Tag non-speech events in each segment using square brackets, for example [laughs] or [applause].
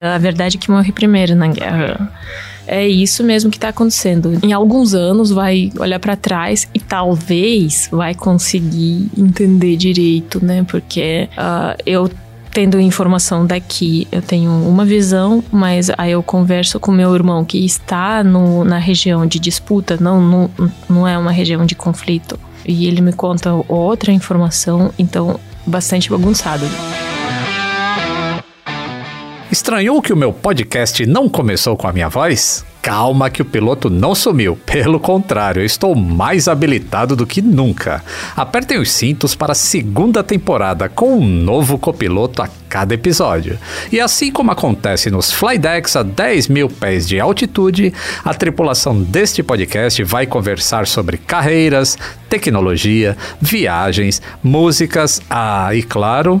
A verdade é que morri primeiro na guerra. É isso mesmo que está acontecendo. Em alguns anos vai olhar para trás e talvez vai conseguir entender direito, né? Porque uh, eu tendo informação daqui, eu tenho uma visão, mas aí eu converso com meu irmão que está no, na região de disputa, não, não, não é uma região de conflito. E ele me conta outra informação, então bastante bagunçado. Estranhou que o meu podcast não começou com a minha voz? Calma que o piloto não sumiu, pelo contrário, estou mais habilitado do que nunca. Apertem os cintos para a segunda temporada com um novo copiloto a cada episódio. E assim como acontece nos flydecks a 10 mil pés de altitude, a tripulação deste podcast vai conversar sobre carreiras, tecnologia, viagens, músicas, ah, e claro,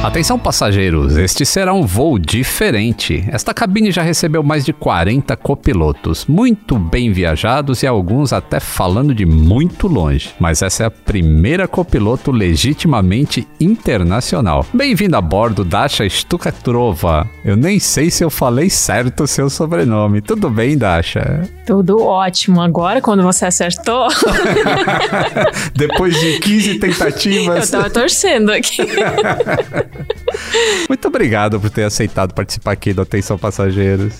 Atenção passageiros, este será um voo diferente. Esta cabine já recebeu mais de 40 copilotos, muito bem viajados e alguns até falando de muito longe. Mas essa é a primeira copiloto legitimamente internacional. Bem-vindo a bordo, Dasha Stukatrova. Eu nem sei se eu falei certo o seu sobrenome. Tudo bem, Dasha? Tudo ótimo. Agora, quando você acertou. [laughs] Depois de 15 tentativas. [laughs] Eu tava torcendo aqui. [laughs] Muito obrigado por ter aceitado participar aqui do Atenção Passageiros.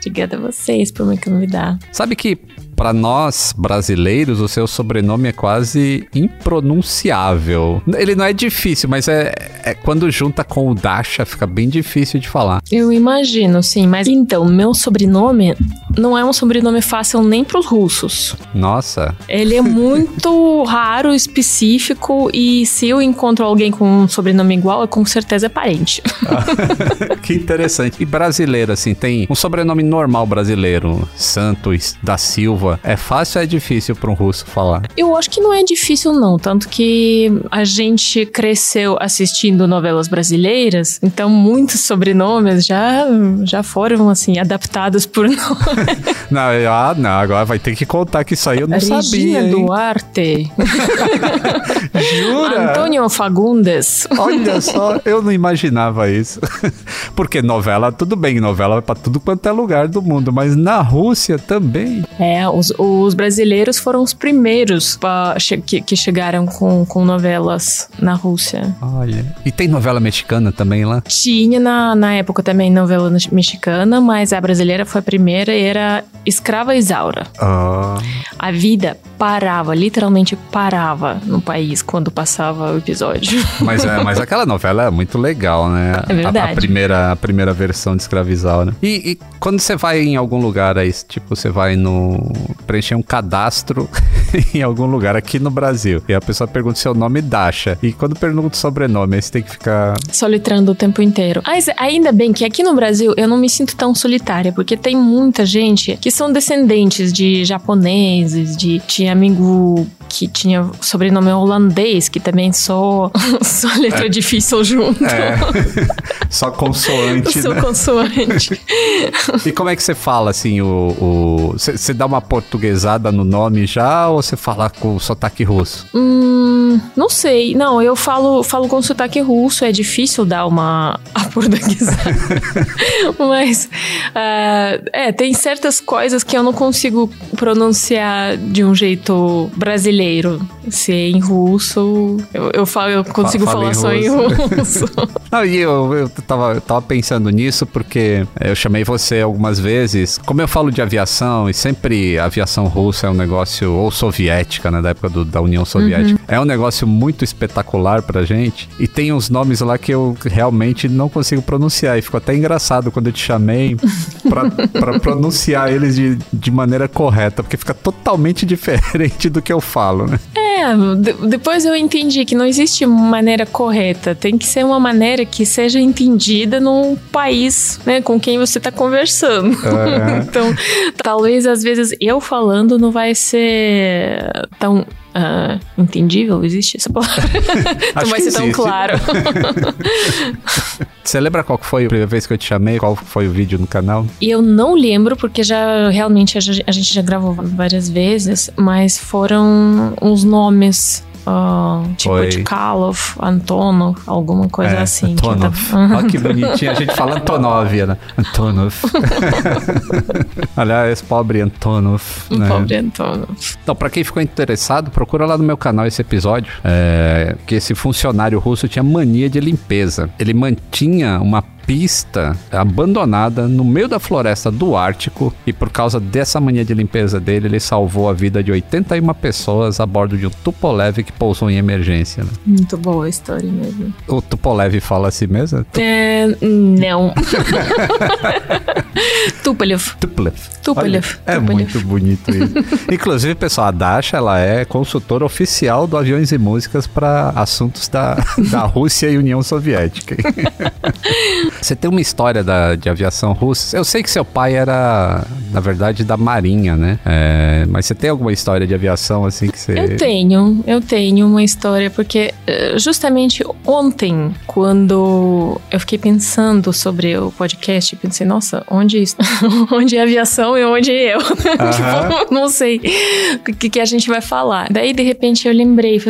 Obrigada a vocês por me convidar. Sabe que para nós brasileiros, o seu sobrenome é quase impronunciável. Ele não é difícil, mas é, é, quando junta com o Dasha fica bem difícil de falar. Eu imagino, sim. Mas então, meu sobrenome não é um sobrenome fácil nem para os russos. Nossa. Ele é muito [laughs] raro, específico e se eu encontro alguém com um sobrenome igual, é com certeza é parente. [laughs] que interessante. E brasileiro, assim, tem um sobrenome normal brasileiro, Santos da Silva é fácil ou é difícil para um russo falar? Eu acho que não é difícil, não. Tanto que a gente cresceu assistindo novelas brasileiras, então muitos sobrenomes já, já foram, assim, adaptados por [laughs] nós. [laughs] não, ah, não, agora vai ter que contar que isso aí eu não Regina sabia. Regina Duarte. [laughs] Jura? Antônio Fagundes. Olha só, eu não imaginava isso. [laughs] Porque novela, tudo bem, novela vai pra tudo quanto é lugar do mundo, mas na Rússia também. É, os, os brasileiros foram os primeiros pra, que, que, chegaram com, com novelas na Rússia. Olha. E tem novela mexicana também lá? Tinha na, na época também novela mexicana, mas a brasileira foi a primeira e era Escrava Isaura. Oh. A vida parava, literalmente parava no país quando passava o episódio. [laughs] Mas, é, mas aquela novela é muito legal, né? É verdade. A, a primeira, a primeira versão de Escrava Isaura. E, e quando você vai em algum lugar aí, tipo, você vai no preencher um cadastro [laughs] em algum lugar aqui no Brasil. E a pessoa pergunta seu nome Dasha. E quando pergunta o sobrenome, aí você tem que ficar. Solitrando o tempo inteiro. Mas ainda bem que aqui no Brasil eu não me sinto tão solitária, porque tem muita gente que são descendentes de japoneses, de. Tinha amigo que tinha sobrenome holandês, que também só, [laughs] só letra é. difícil junto. É. [laughs] só consoante. Só né? consoante. e como é que você fala assim? O. Você dá uma portuguesada no nome já ou você fala com sotaque russo? Hum, não sei. Não, eu falo, falo com sotaque russo, é difícil dar uma [laughs] portuguesada. Mas. Uh, é, tem certas coisas que eu não consigo pronunciar de um jeito brasileiro. Se é em russo, eu, eu, falo, eu consigo Fala falar em só em russo. [laughs] Não, e eu, eu, tava, eu tava pensando nisso porque eu chamei você algumas vezes. Como eu falo de aviação, e sempre a aviação russa é um negócio, ou soviética, né, da época do, da União Soviética, uhum. é um negócio muito espetacular pra gente. E tem uns nomes lá que eu realmente não consigo pronunciar. E ficou até engraçado quando eu te chamei pra, pra pronunciar [laughs] eles de, de maneira correta, porque fica totalmente [laughs] diferente do que eu falo, né? É, depois eu entendi que não existe maneira correta. Tem que ser uma maneira que seja entendida no país, né, com quem você está conversando. Uhum. [laughs] então, talvez às vezes eu falando não vai ser tão uh, entendível? Existe essa palavra? [laughs] não vai ser tão claro. Você lembra qual foi a primeira vez que eu te chamei? Qual foi o vídeo no canal? Eu não lembro, porque já realmente a gente já gravou várias vezes, mas foram uns nomes Uh, tipo Foi. Tchalov, Antonov, alguma coisa é, assim. Antonov. Que tá... Olha que bonitinho, a gente fala Antonov, né? Antonov. [laughs] Aliás, pobre Antonov. Né? Pobre Antonov. Então, pra quem ficou interessado, procura lá no meu canal esse episódio, é, que esse funcionário russo tinha mania de limpeza. Ele mantinha uma pista abandonada no meio da floresta do Ártico e por causa dessa mania de limpeza dele, ele salvou a vida de 81 pessoas a bordo de um Tupolev que pousou em emergência. Né? Muito boa a história mesmo. O Tupolev fala assim mesmo? É, não. [laughs] Tupolev. Tupolev. Tupolev. É muito bonito isso. [laughs] Inclusive, pessoal, a Dasha, ela é consultora oficial do Aviões e Músicas para assuntos da, da Rússia e União Soviética. [laughs] Você tem uma história da, de aviação russa. Eu sei que seu pai era, na verdade, da Marinha, né? É, mas você tem alguma história de aviação assim que você. Eu tenho, eu tenho uma história, porque eh, justamente ontem, quando eu fiquei pensando sobre o podcast, pensei, nossa, onde, [laughs] onde é aviação e onde é eu? [laughs] tipo, não sei o que, que a gente vai falar. Daí, de repente, eu lembrei,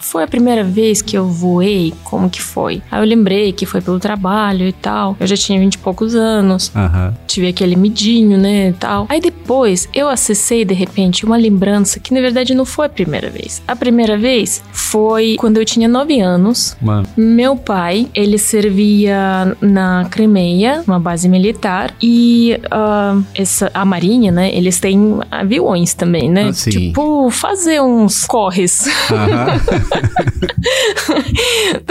foi a primeira vez que eu voei? Como que foi? Aí eu lembrei que foi pelo trabalho e tal. Eu já tinha vinte e poucos anos. Uhum. Tive aquele midinho, né, e tal. Aí depois eu acessei, de repente, uma lembrança que na verdade não foi a primeira vez. A primeira vez foi quando eu tinha nove anos. Mano. Meu pai, ele servia na Crimeia, uma base militar. E uh, essa, a Marinha, né, eles têm aviões também, né? Ah, tipo, fazer uns corres. Uhum.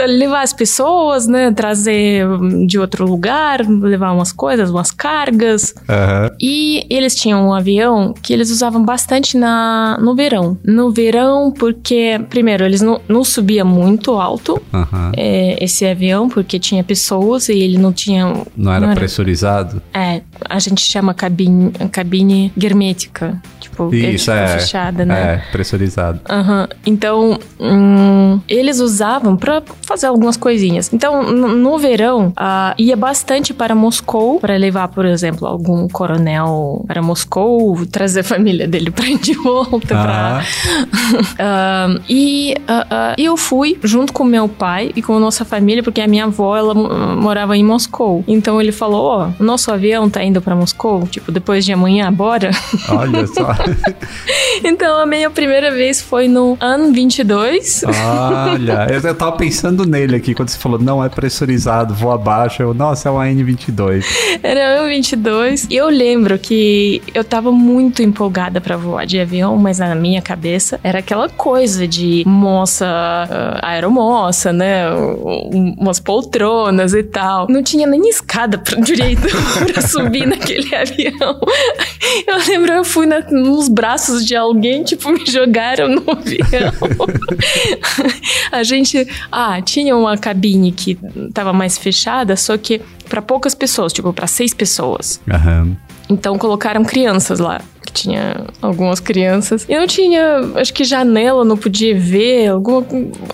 [laughs] levar as pessoas, né? Trazer de outro lugar, levar umas coisas, umas cargas. Uhum. E eles tinham um avião que eles usavam bastante na, no verão. No verão, porque, primeiro, eles não, não subia muito alto uhum. é, esse avião, porque tinha pessoas e ele não tinha. Não era, não era pressurizado? É, a gente chama cabine, cabine hermética. Tipo, Isso, é, fechada, né? É, pressurizado. Uhum. Então, hum, eles usavam para fazer algumas coisinhas. Então, no verão, uh, ia bastante para Moscou para levar, por exemplo, algum coronel para Moscou, trazer a família dele para de volta. Ah. Pra... [laughs] uh, e uh, eu fui junto com meu pai e com a nossa família, porque a minha avó ela morava em Moscou. Então ele falou: Ó, oh, nosso avião tá indo para Moscou, tipo, depois de amanhã, bora? Olha só. [laughs] [laughs] então a minha primeira vez foi no ano 22. Olha, eu, [laughs] eu tava pensando nele aqui quando você falou, não é pressurizado, vou abaixo. Eu, nossa, é uma N22. Era um 22. E eu lembro que eu tava muito empolgada para voar de avião, mas na minha cabeça era aquela coisa de moça, uh, aeromoça, né? Umas poltronas e tal. Não tinha nem escada pra, direito [laughs] pra subir naquele avião. Eu lembro, eu fui na, nos braços de alguém, tipo, me jogaram no avião. [laughs] a gente. Ah, tinha uma cabine que tava mais fechada, só que para poucas pessoas, tipo, para seis pessoas. Aham. Então colocaram crianças lá tinha algumas crianças. E não tinha, acho que janela, não podia ver, alguma,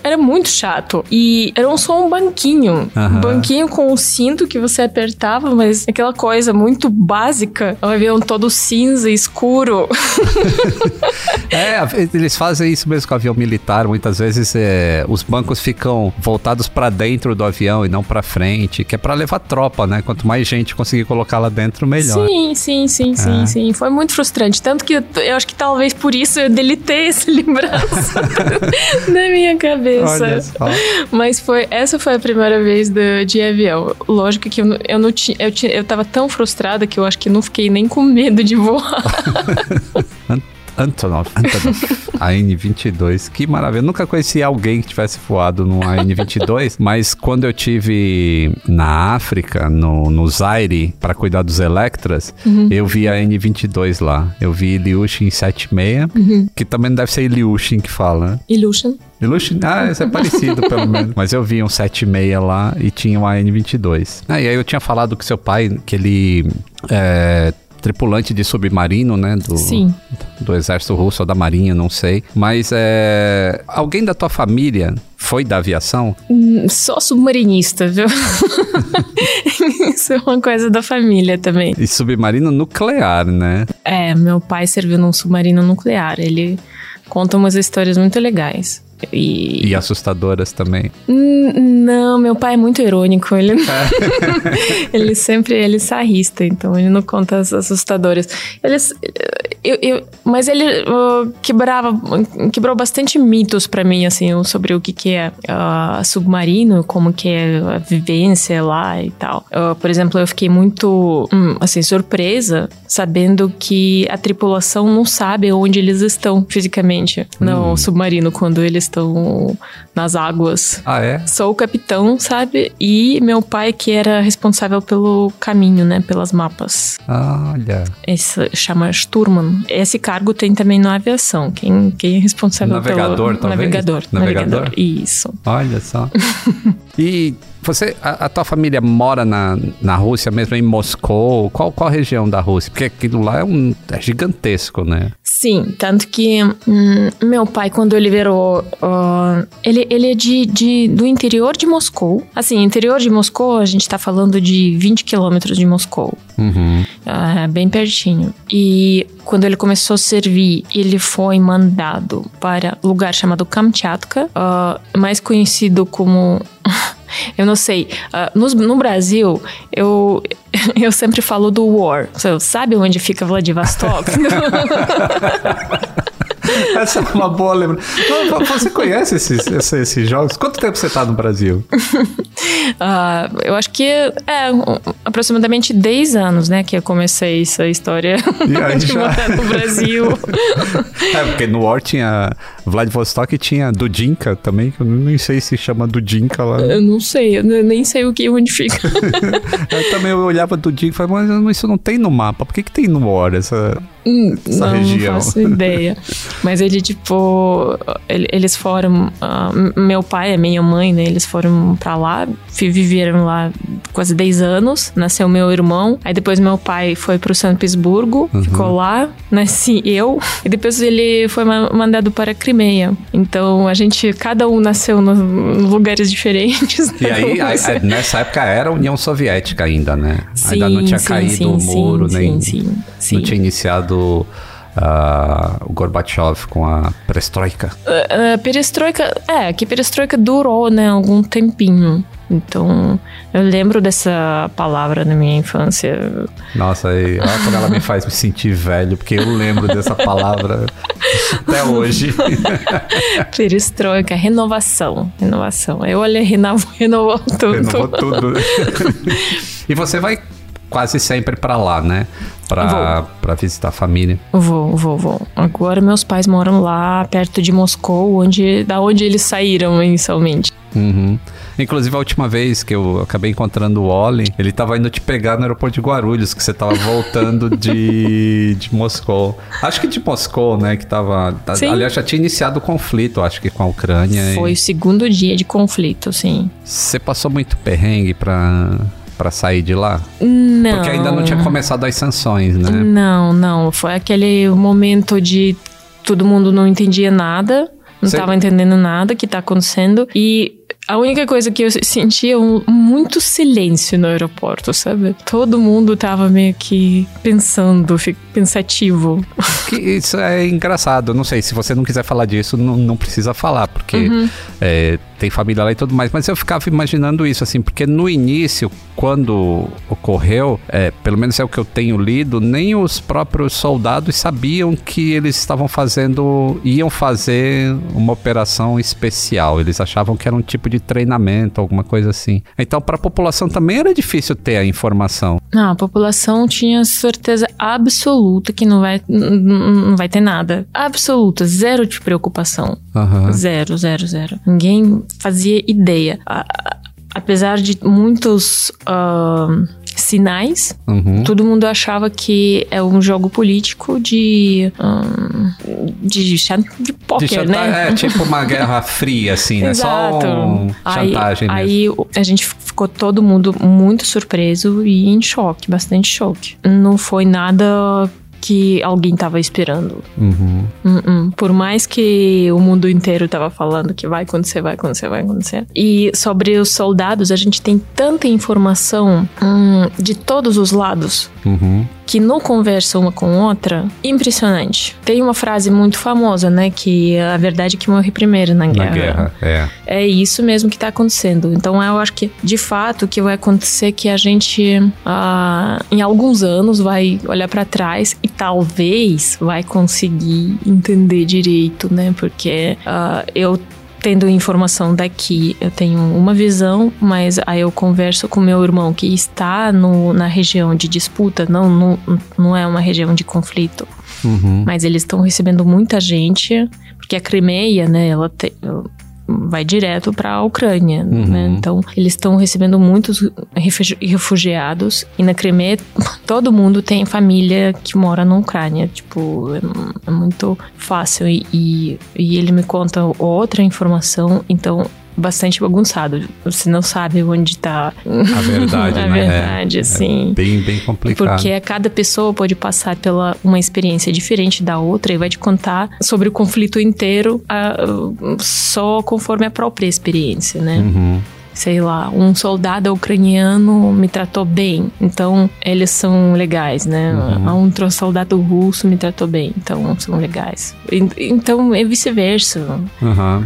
era muito chato. E era só um banquinho. Um banquinho com o cinto que você apertava, mas aquela coisa muito básica. O avião todo cinza, escuro. [laughs] é, eles fazem isso mesmo com o avião militar. Muitas vezes é, os bancos ficam voltados para dentro do avião e não para frente, que é para levar tropa, né? Quanto mais gente conseguir colocar lá dentro, melhor. Sim, sim, sim, sim, é. sim. Foi muito frustrante frustrante. Tanto que eu, acho que talvez por isso eu delitei essa [laughs] lembrança [laughs] na minha cabeça. Mas foi, essa foi a primeira vez do, de avião. Lógico que eu, eu não tinha, eu eu tava tão frustrada que eu acho que não fiquei nem com medo de voar. [laughs] An- Antonov, Antonov, [laughs] AN-22, que maravilha. Eu nunca conheci alguém que tivesse voado no AN-22, [laughs] mas quando eu tive na África, no, no Zaire, para cuidar dos Electras, eu vi a AN-22 lá. Eu vi Ilyushin 76, que também não deve ser Ilyushin que fala, né? Ilyushin, ah, esse é parecido [laughs] pelo menos. Mas eu vi um 76 lá e tinha um AN-22. Ah, e aí eu tinha falado com seu pai que ele é tripulante de submarino, né? Do, Sim. do exército russo ou da marinha, não sei. Mas é, alguém da tua família foi da aviação? Hum, Só submarinista, viu? [laughs] Isso é uma coisa da família também. E submarino nuclear, né? É, meu pai serviu num submarino nuclear. Ele conta umas histórias muito legais. E, E assustadoras também. Hum, Não, meu pai é muito irônico. Ele, [laughs] ele sempre ele é sarrista, então ele não conta as assustadoras. Ele, eu, eu- mas ele uh, quebrava, quebrou bastante mitos pra mim, assim, sobre o que, que é uh, submarino, como que é a vivência lá e tal. Uh, por exemplo, eu fiquei muito, hum, assim, surpresa sabendo que a tripulação não sabe onde eles estão fisicamente no submarino quando eles estão nas águas. Ah, é? Sou o capitão, sabe? E meu pai que era responsável pelo caminho, né? Pelas mapas. Olha. Esse chama Sturman. Esse cargo tem também na aviação. Quem, quem é responsável Navegador, pelo... talvez? Navegador. Navegador? Isso. Olha só. [laughs] e você, a, a tua família mora na, na Rússia mesmo, em Moscou? Qual, qual região da Rússia? Porque aquilo lá é, um, é gigantesco, né? Sim, tanto que hum, meu pai, quando ele virou. ó, ele, ele é de, de- do interior de Moscou. Assim, interior de Moscou, a gente tá falando de 20 quilômetros de Moscou. Uhum. Ah, bem pertinho. E quando ele começou a servir, ele foi mandado para lugar chamado Kamchatka, ah, mais conhecido como. [laughs] Eu não sei. ah, nos- no, Brasil, eu, [laughs] eu sempre falo do War. Você sabe onde fica Vladivostok? [laughs] [laughs] [laughs] Essa é uma boa lembrança. Você conhece esses, esses, jogos? Quanto tempo você tá no Brasil? [laughs] Ah, eu acho que é aproximadamente 10 anos, né, que eu comecei essa história [laughs] de já- morar no Brasil. É, porque no War tinha Vladivostok e tinha Dudinka também, que eu nem sei se chama Dudinka lá. Eu não sei, eu nem sei o que onde fica. Eu também olhava Dudinka e falava, mas isso não tem no mapa. Por que, que tem no War essa, Hum, não, região? faço ideia. Mas ele, tipo, ele- eles foram. m- meu pai e minha mãe, né? Eles foram pra lá, viveram lá quase 10 anos. Nasceu meu irmão. Aí depois meu pai foi pro São Petersburgo, Uhum. ficou lá. Nasci eu. E depois ele foi ma- mandado para a Crimeia. Então a gente, cada um nasceu no- em lugares diferentes. E aí, sei. nessa época era a União Soviética ainda, né? ainda não Sim, tinha sim, caído sim, o muro, sim, nem sim, sim, sim. não tinha iniciado ah, o Gorbachev com a perestroika. A perestroika, é, que perestroika durou, né, algum tempinho. Então, eu lembro dessa palavra na minha infância. Nossa, e olha como ela me faz me sentir velho, porque eu lembro dessa palavra até hoje. [laughs] Perestroika, renovação, renovação. Eu olhei, renovou, renovou tudo. Renovou tudo. [laughs] e você vai quase sempre pra lá, né? Pra, pra visitar a família. Vou, vou, vou. Agora meus pais moram lá, perto de Moscou, onde, da onde eles saíram inicialmente. Uhum. Inclusive, a última vez que eu acabei encontrando o Oli, ele tava indo te pegar no aeroporto de Guarulhos, que você tava voltando de, [laughs] de Moscou. Acho que de Moscou, né? Que tava. Sim. Aliás, já tinha iniciado o conflito, acho que com a Ucrânia. e Foi o segundo dia de conflito, sim. Você passou muito perrengue pra, pra sair de lá? Não. Porque ainda não tinha começado as sanções, né? Não, não. Foi aquele momento de todo mundo não entendia nada, não estava entendendo nada que tá acontecendo. E A única coisa que eu sentia um, muito silêncio no aeroporto, sabe? Todo mundo tava meio que pensando, pensativo. [laughs] Isso é engraçado. Não sei, se você não quiser falar disso, não, não precisa falar, porque uhum. é, tem família lá e tudo mais. Mas eu ficava imaginando isso, assim, porque no início, quando ocorreu, é, pelo menos é o que eu tenho lido, nem os próprios soldados sabiam que eles estavam fazendo, iam fazer uma operação especial. Eles achavam que era um tipo de treinamento, alguma coisa assim. Então, para a população também era difícil ter a informação. Não, a população tinha certeza absoluta que não vai, não vai ter nada. Absoluta, zero de preocupação. Uhum. Zero, zero, zero. Ninguém fazia ideia. apesar de muitos. Uh, sinais. Uhum. Todo mundo achava que é um jogo político de. Um, de, de poker, né? É tipo uma [laughs] guerra fria, assim, né? Só um chantagem aí, mesmo. Aí a gente ficou todo mundo muito surpreso e em choque, bastante choque. Não foi nada que alguém estava esperando. Uhum. Uh -uh. Por mais que o mundo inteiro estava falando que vai acontecer, vai acontecer, vai acontecer. E sobre os soldados, a gente tem tanta informação hum, de todos os lados. Uhum que não conversam uma com outra, impressionante. Tem uma frase muito famosa, né? Que a verdade é que morre primeiro na guerra. Na guerra, é. É isso mesmo que está acontecendo. Então eu acho que, de fato, o que vai acontecer é que a gente, ah, em alguns anos, vai olhar para trás e talvez vai conseguir entender direito, né? Porque ah, eu tendo informação daqui, eu tenho uma visão, mas aí eu converso com meu irmão que está no, na região de disputa, não, não, não é uma região de conflito. Uhum. Mas eles estão recebendo muita gente, porque a Crimeia, né, ela, te, vai direto para a Ucrânia, uhum. né? Então, eles estão recebendo muitos refugiados e na Crimeia [laughs] todo mundo tem família que mora na Ucrânia, tipo, é, é muito fácil e, e, e ele me conta outra informação, então bastante bagunçado. Você não sabe onde está a verdade, [laughs] a né? verdade, é, sim. É bem, bem complicado. Porque cada pessoa pode passar pela uma experiência diferente da outra e vai te contar sobre o conflito inteiro só conforme a própria experiência, né? Uhum sei lá, um soldado ucraniano me tratou bem, então eles são legais, né? Uhum. Um soldado russo me tratou bem, então são legais. Então é vice-versa. Uhum.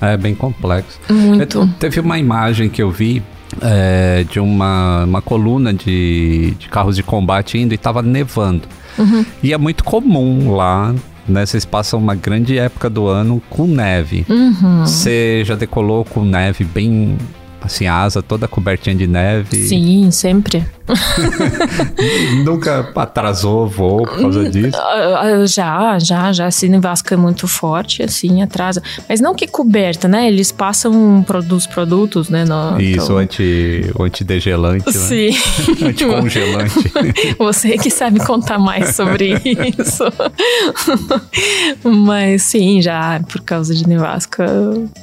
É bem complexo. Muito. Eu, teve uma imagem que eu vi é, de uma, uma coluna de, de carros de combate indo e estava nevando. Uhum. E é muito comum lá né? Vocês passam uma grande época do ano com neve. Uhum. Você já decolou com neve bem assim, a asa toda cobertinha de neve. Sim, sempre. [laughs] Nunca atrasou voo por causa disso? Ah, ah, já, já, já. Se nevasca é muito forte, assim, atrasa. Mas não que coberta, né? Eles passam dos produtos, né? No, Isso, então... anti, antidegelante, né? Sim. [laughs] Anticongelante. [laughs] Você que sabe contar mais sobre isso. Mas sim, já por causa de nevasca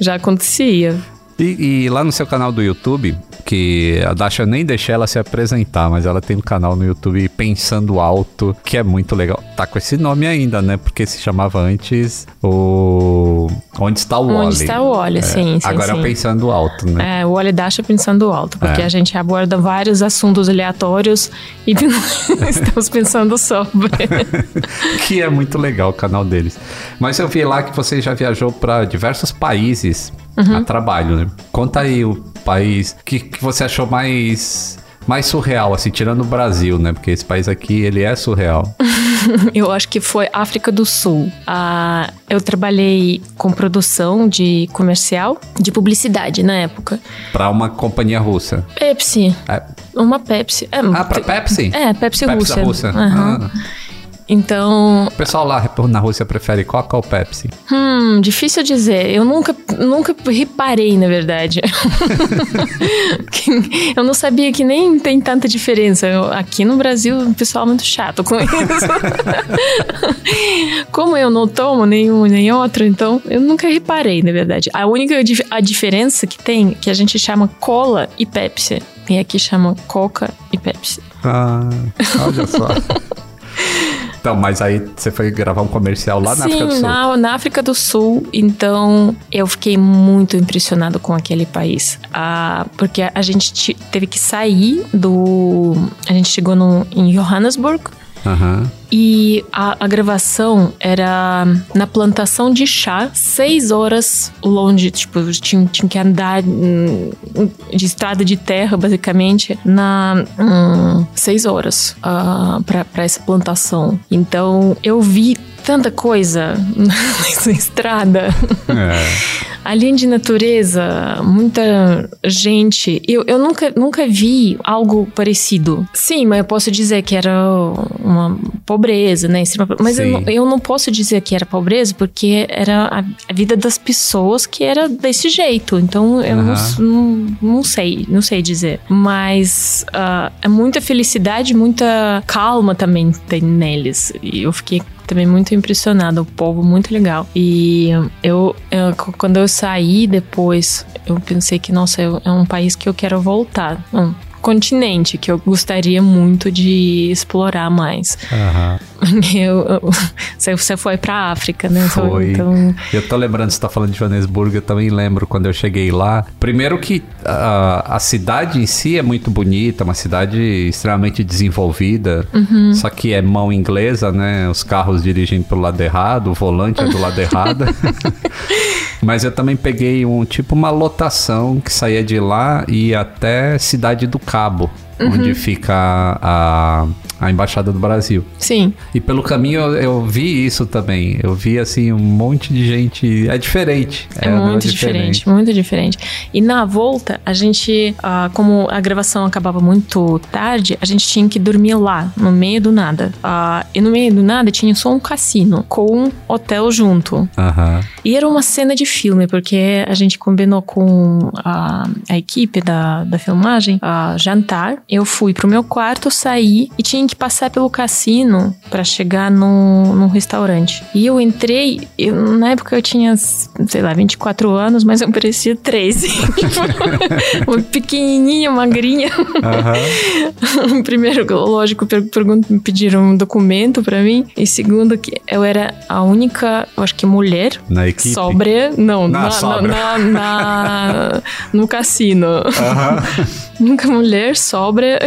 já acontecia. E, e, lá no seu canal do YouTube, que a Dasha nem deixa ela se apresentar, mas ela tem um canal no YouTube Pensando Alto, que é muito legal. Tá com esse nome ainda, né? Porque se chamava antes o. Onde está o Wally? Onde está o Wally, é. sim, sim. Agora sim. é Pensando Alto, né? É, o Wally Dasha Pensando Alto, porque é. a gente aborda vários assuntos aleatórios e [laughs] estamos pensando sobre. [laughs] que é muito legal o canal deles. Mas eu vi lá que você já viajou para diversos países uhum. a trabalho, né? Conta aí o país que, que você achou mais mais surreal, assim, tirando o Brasil, né? Porque esse país aqui, ele é surreal. [laughs] eu acho que foi África do Sul. Ah, eu trabalhei com produção de comercial, de publicidade na época. Para uma companhia russa. Pepsi. É. Uma Pepsi. É, ah, para Pepsi? É, Pepsi, Pepsi Rússia. Rússia. Uhum. Ah. Então. O pessoal lá na Rússia prefere Coca ou Pepsi? Hum, difícil dizer. Eu nunca, nunca reparei, na verdade. [laughs] eu não sabia que nem tem tanta diferença. Eu, aqui no Brasil, o pessoal é muito chato com [laughs] isso. Como eu não tomo nenhum nem outro, então eu nunca reparei, na verdade. A única a diferença que tem, que a gente chama cola e Pepsi. E aqui chama Coca e Pepsi. Ah, olha só. [laughs] Então, mas aí você foi gravar um comercial lá Sim, na África do Sul. Na, na África do Sul. Então, eu fiquei muito impressionado com aquele país. Ah, porque a gente teve que sair do. A gente chegou no, em Johannesburg. Uhum. E a, a, gravação era na plantação de chá, seis horas longe, tipo, tinha, tinha que andar hum, de estrada de terra, basicamente, na hum, seis horas uh, para essa plantação. Então eu vi tanta coisa [laughs] nessa estrada. É. Além de natureza, muita gente. Eu, eu nunca, nunca vi algo parecido. Sim, mas eu posso dizer que era uma pobreza, né? Mas eu, eu, não posso dizer que era pobreza porque era a, a, vida das pessoas que era desse jeito. Então eu uhum. não, não, não, sei, não sei dizer. Mas uh, é muita felicidade, muita calma também tem neles. E eu fiquei também muito impressionada, o povo muito legal. E eu, eu, quando eu saí depois, eu pensei que, nossa, é um país que eu quero voltar. Continente que eu gostaria muito de explorar mais. Uhum. [laughs] Eu, eu, você foi pra África, né? Foi. Então... Eu tô lembrando, você tá falando de Joanesburgo, eu também lembro quando eu cheguei lá. Primeiro que a, a cidade em si é muito bonita, uma cidade extremamente desenvolvida, uhum. só que é mão inglesa, né? Os carros dirigem pelo lado errado, o volante é do lado errado. [laughs] Mas eu também peguei um tipo uma lotação que saía de lá e ia até Cidade do Cabo cabo uhum. onde fica a, a Embaixada do Brasil. Sim. E pelo caminho eu, eu, vi isso também. Eu vi, assim, um monte de gente. É diferente. É, é muito diferente, diferente, muito diferente. E na volta, a gente, uh, como a gravação acabava muito tarde, a gente tinha que dormir lá, no meio do nada. Uh, e no meio do nada tinha só um cassino com um hotel junto. Uhum. E era uma cena de filme, porque a gente combinou com a, a equipe da, da filmagem a jantar eu fui pro meu quarto, saí e tinha que passar pelo cassino para chegar no, no restaurante. E eu entrei, eu, na época eu tinha, sei lá, 24 anos, mas eu parecia 13. Tipo, [laughs] pequenininha, magrinha. Uhum. [laughs] Primeiro, lógico, pergunto, pediram um documento para mim. E segundo, que eu era a única, eu acho que mulher. Na equipe? Sóbria. Não, na, na, na, na no cassino. Uhum. [laughs] única mulher sóbria obra,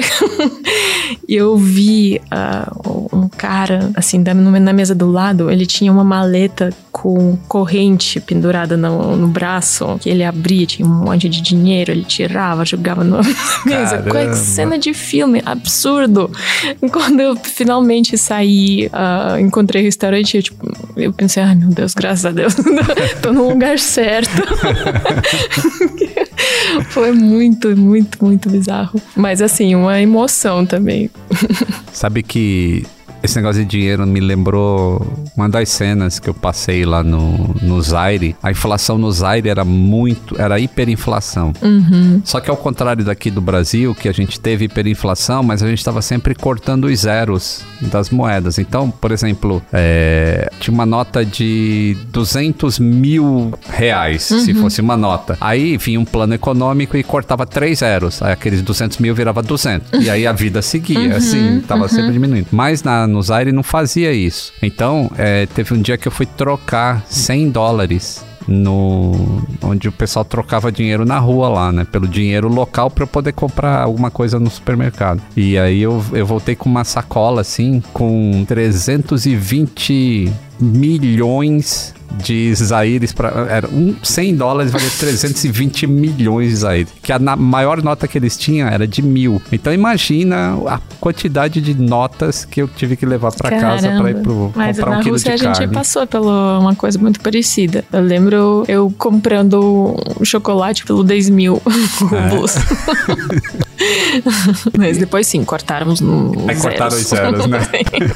[laughs] eu vi uh, um cara, assim, na mesa do lado, ele tinha uma maleta com corrente pendurada no, no braço, que ele abria, tinha um monte de dinheiro, ele tirava, jogava [laughs] na mesa. Caramba. Cena de filme, absurdo. Quando eu finalmente saí, uh, encontrei o restaurante, eu, tipo, eu pensei, ai meu Deus, graças a Deus, [laughs] tô no lugar certo. [laughs] Foi muito, muito, muito bizarro. Mas assim, uma emoção também. Sabe que esse negócio de dinheiro me lembrou uma das cenas que eu passei lá no, no Zaire. A inflação no Zaire era muito, era hiperinflação. Uhum. Só que ao contrário daqui do Brasil, que a gente teve hiperinflação, mas a gente estava sempre cortando os zeros das moedas. Então, por exemplo, é, tinha uma nota de 200 mil reais, uhum. se fosse uma nota. Aí vinha um plano econômico e cortava três zeros. Aí aqueles 200 mil virava 200. E aí a vida seguia, uhum. assim, tava sempre uhum. diminuindo. Mas na no Zaire não fazia isso. Então, é, teve um dia que eu fui trocar 100 dólares no onde o pessoal trocava dinheiro na rua lá, né? Pelo dinheiro local para eu poder comprar alguma coisa no supermercado. E aí eu, eu voltei com uma sacola assim com 320 milhões de Zaires para era um 100 dólares valia 320 milhões de Zaires que a na, maior nota que eles tinham era de mil então imagina a quantidade de notas que eu tive que levar para casa para ir pro Mas comprar um quilo Rússia de a carne. gente passou por uma coisa muito parecida eu lembro eu comprando um chocolate pelo 10 mil [laughs] rublos é. [laughs] Mas depois sim, cortáramos no Aí zeros. cortaram os zeros, né?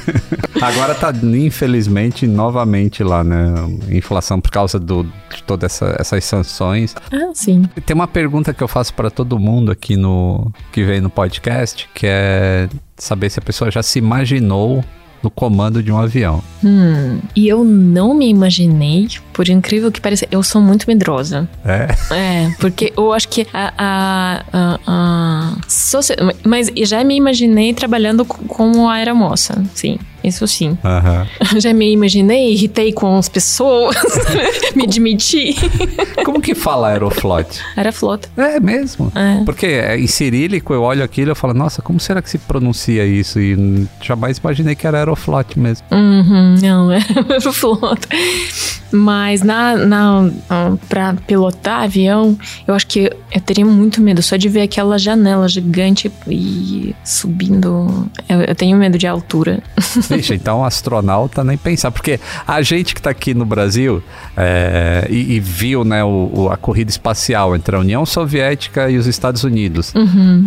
[laughs] Agora tá, infelizmente, novamente lá, né? Inflação por causa do, de todas essa, essas sanções. Ah, sim. Tem uma pergunta que eu faço para todo mundo aqui no que vem no podcast, que é saber se a pessoa já se imaginou no comando de um avião. Hum, e eu não me imaginei, por incrível que pareça, eu sou muito medrosa. É? É, porque eu acho que a. a, a, a mas já me imaginei trabalhando como aeromoça, sim. Isso sim. Aham. [laughs] Já me imaginei, irritei com as pessoas, [laughs] me admiti. Como que fala Aeroflot? Era flota. É mesmo. É. Porque é, em cirílico eu olho aquilo e eu falo, nossa, como será que se pronuncia isso? E jamais imaginei que era Aeroflot mesmo. Uhum, não, [laughs] era flota. Mas na, na, pra pilotar avião, eu acho que eu teria muito medo só de ver aquela janela gigante e subindo. Eu, eu tenho medo de altura. Vixe, então astronauta nem pensar. Porque a gente que tá aqui no Brasil é, e, e viu né, o- o- a corrida espacial entre a União Soviética e os Estados Unidos,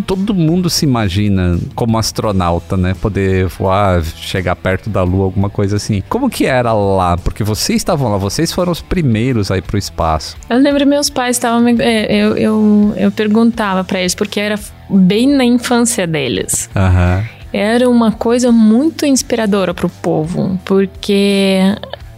todo mundo se imagina como astronauta, né? Poder voar, chegar perto da Lua, alguma coisa assim. Como que era lá? Porque vocês estavam lá, vocês foram os primeiros a ir pro espaço. Eu lembro meus pais estavam. me- é, Eu, eu, eu perguntava pra eles, porque era bem na infância deles. Aham. Era uma coisa muito inspiradora pro povo, porque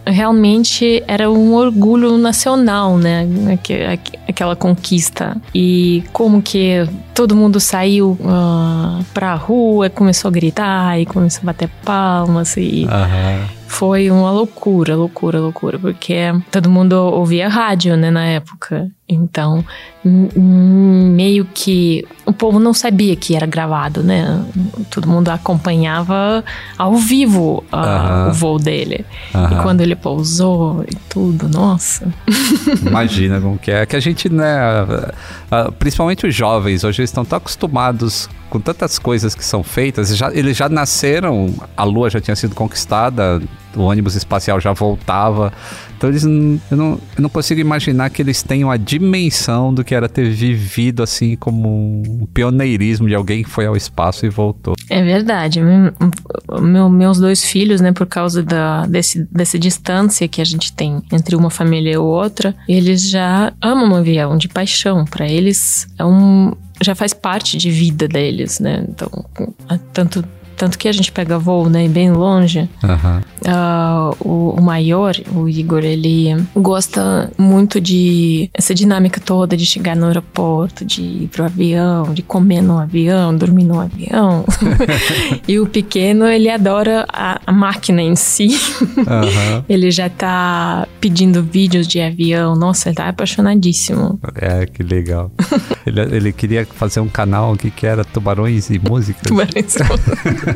realmente era um orgulho nacional, né? Aque- aque- Aquela conquista. E como que todo mundo saiu ah, pra rua, começou a gritar e começou a bater palmas e Aham. Foi uma loucura, loucura, loucura, porque todo mundo ouvia rádio, né, na época. Então, meio que o povo não sabia que era gravado, né? Todo mundo acompanhava ao vivo ah, Aham. o voo dele. Aham. E quando ele pousou e tudo, nossa. [laughs] Imagina como que é. Que a gente, né, principalmente os jovens, hoje eles estão tão acostumados com tantas coisas que são feitas, já- eles já nasceram, a lua já tinha sido conquistada, o ônibus espacial já voltava. Então eles eu, não, eu não consigo imaginar que eles tenham a dimensão do que era ter vivido assim como um pioneirismo de alguém que foi ao espaço e voltou. É verdade. Meu- meu- meus dois filhos, né, por causa da, desse, dessa distância que a gente tem entre uma família e outra, eles já amam o avião de paixão. Pra eles é um já faz parte de vida deles, né? Então, tanto tanto que a gente pega voo, né, bem longe. Aham. Ah, o, o maior, o Igor, ele gosta muito de essa dinâmica toda de chegar no aeroporto, de ir pro avião, de comer no avião, dormir no avião. [laughs] e o pequeno, ele adora a, a máquina em si. Aham. [laughs] ele já tá pedindo vídeos de avião. Nossa, ele tá apaixonadíssimo. É, que legal. [laughs] ele, ele queria fazer um canal aqui que era Tubarões e Músicas. Tubarões. E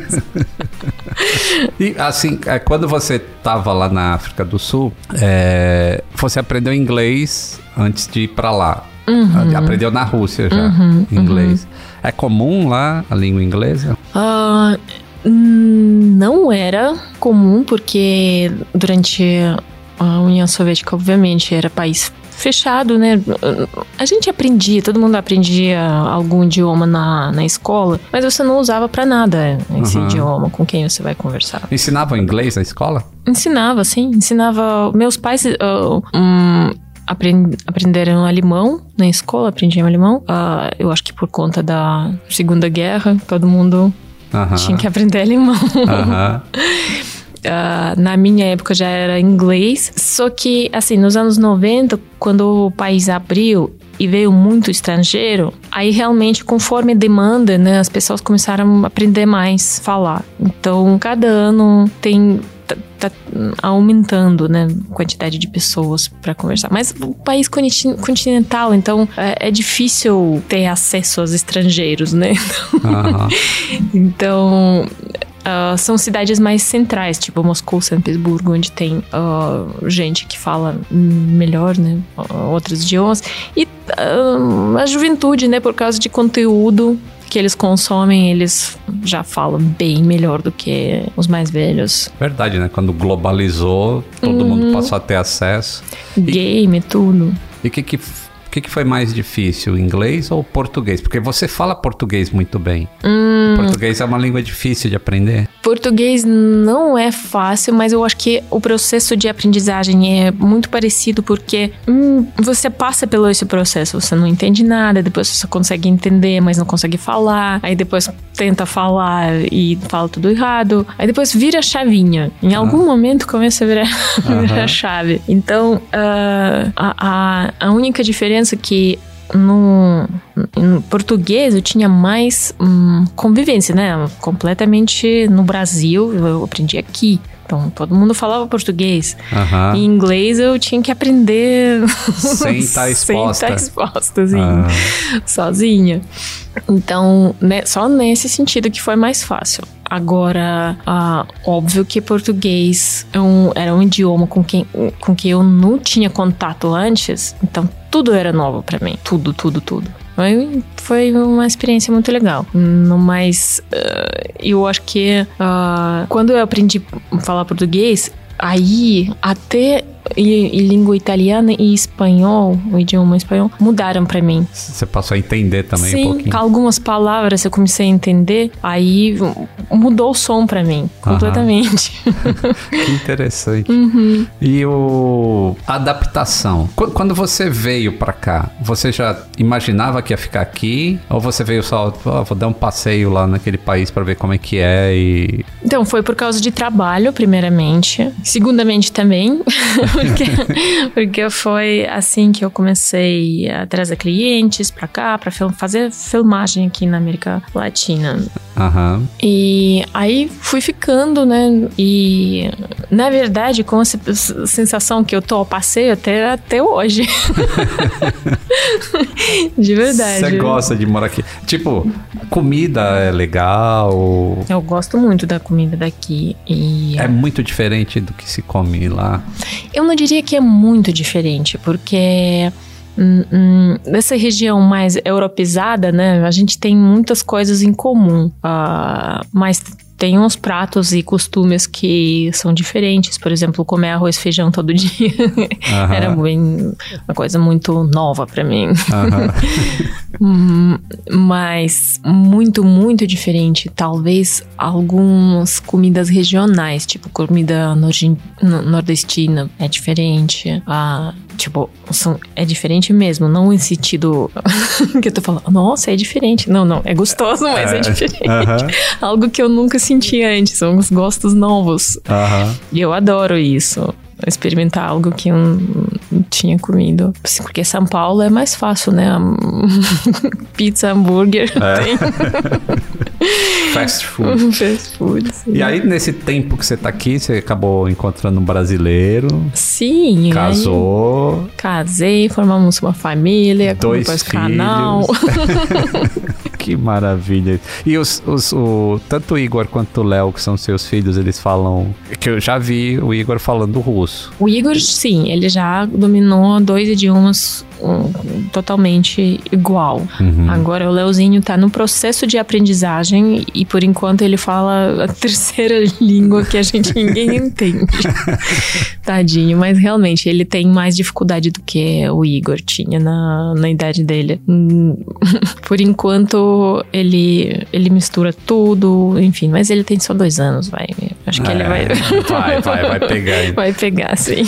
assim, é, quando você tava lá na África do Sul, é, você aprendeu inglês antes de ir pra lá. Uhum. Aprendeu na Rússia já, inglês. É comum lá a língua inglesa? Hum, não era comum, porque durante a União Soviética, obviamente, era país fechado, né? A gente aprendia, todo mundo aprendia algum idioma na, na escola, mas você não usava pra nada esse Uhum. idioma com quem você vai conversar. Ensinavam inglês na escola? Ensinava, sim, ensinava. Meus pais hum, apren- aprenderam alemão na escola, aprendiam alemão. Ah, eu acho que por conta da Segunda Guerra, todo mundo tinha que aprender alemão. Aham. [laughs] Ah, na minha época já era inglês. Só que, assim, nos anos 90, quando o país abriu e veio muito estrangeiro, aí realmente, conforme a demanda, né, as pessoas começaram a aprender mais falar. Então, cada ano tem. Tá, tá aumentando, né, a quantidade de pessoas para conversar. Mas o país conti- continental, então é, é difícil ter acesso aos estrangeiros, né? Aham. [laughs] Então, ah, são cidades mais centrais, tipo Moscou, São Petersburgo, onde tem ah, gente que fala melhor, né, outros idiomas. E ah, a juventude, né, por causa de conteúdo que eles consomem, eles já falam bem melhor do que os mais velhos. Verdade, né? Quando globalizou, todo Uhum. mundo passou a ter acesso. Game, tudo. E o que que, que que foi mais difícil, inglês ou português? Porque você fala português muito bem. Hum. Português é uma língua difícil de aprender. Português não é fácil, mas eu acho que o processo de aprendizagem é muito parecido porque hum, você passa pelo esse processo, você não entende nada, depois você consegue entender, mas não consegue falar, aí depois tenta falar e fala tudo errado, aí depois vira chavinha. Em algum momento começa a virar, [laughs] virar a chave. Então, ah, a, a, a única diferença é que no, em português eu tinha mais hum, convivência, né? Completamente no Brasil, eu aprendi aqui. Então, todo mundo falava português. Aham. Em inglês eu tinha que aprender Sem [laughs] estar exposta. Sem estar exposta, assim, Ah. sozinha. Então, né, só nesse sentido que foi mais fácil. Agora, ah, óbvio que português é um- era um idioma com quem, com que eu não tinha contato antes, então tudo era novo pra mim. Tudo, tudo, tudo. Foi, uma experiência muito legal. No mais, ah, eu acho que ah, quando eu aprendi a falar português, aí até em, em língua italiana e espanhol, o idioma espanhol, mudaram pra mim. Você passou a entender também Sim, um pouquinho. com algumas palavras eu comecei a entender, aí mudou o som pra mim, completamente. [laughs] Que interessante. Uhum. E o a adaptação. Qu- Quando você veio pra cá, você já imaginava que ia ficar aqui? Ou você veio só, "Ah, vou dar um passeio lá naquele país pra ver como é que é e Então, foi por causa de trabalho, primeiramente. Segundamente também, [laughs] porque, [laughs] porque foi assim que eu comecei a trazer clientes pra cá, pra fil- fazer filmagem aqui na América Latina. Aham. E aí fui ficando, né? E na verdade, com essa sensação que eu tô ao passeio até, até hoje. [laughs] De verdade. Você gosta de morar aqui? Tipo, comida é legal? Eu gosto muito da comida daqui. E É muito diferente do que se come lá. eu não diria que é muito diferente, porque. hum, hum, nessa região mais europeizada, né, a gente tem muitas coisas em comum, ah, mas tem uns pratos e costumes que são diferentes. Por exemplo, comer arroz e feijão todo [laughs] dia era bem, uma coisa muito nova pra mim. [laughs] Hum, mas muito, muito diferente. Talvez algumas comidas regionais, tipo comida nordestina, é diferente. Ah, tipo, são, é diferente mesmo, não em sentido [laughs] que eu tô falando, nossa, é diferente. Não, não, é gostoso, mas é, É, diferente. aham. [laughs] Algo que eu nunca senti antes, são os gostos novos. Aham. E eu adoro isso. Experimentar algo que eu não tinha comido. Assim, Porque São Paulo é mais fácil, né? [laughs] Pizza, hambúrguer, tem Fast [laughs] food. fast food. Sim, E aí, nesse tempo que você tá aqui, você acabou encontrando um brasileiro, sim casou, casei, formamos uma família, dois filhos. canal. [laughs] [laughs] que maravilha. E os, os- o, tanto o Igor quanto o Léo, que são seus filhos, eles falam. Que eu já vi o Igor falando russo. O Igor, sim, ele já dominou dois idiomas um, totalmente igual. Uhum. Agora o Leozinho tá no processo de aprendizagem e por enquanto ele fala a [laughs] terceira língua que a gente ninguém [laughs] entende. Tadinho, mas realmente ele tem mais dificuldade do que o Igor tinha na, na idade dele. [laughs] Por enquanto ele ele mistura tudo, enfim, mas ele tem só dois anos, vai. Acho que ele É, vai vai, vai, vai pegar. vai pegar, sim.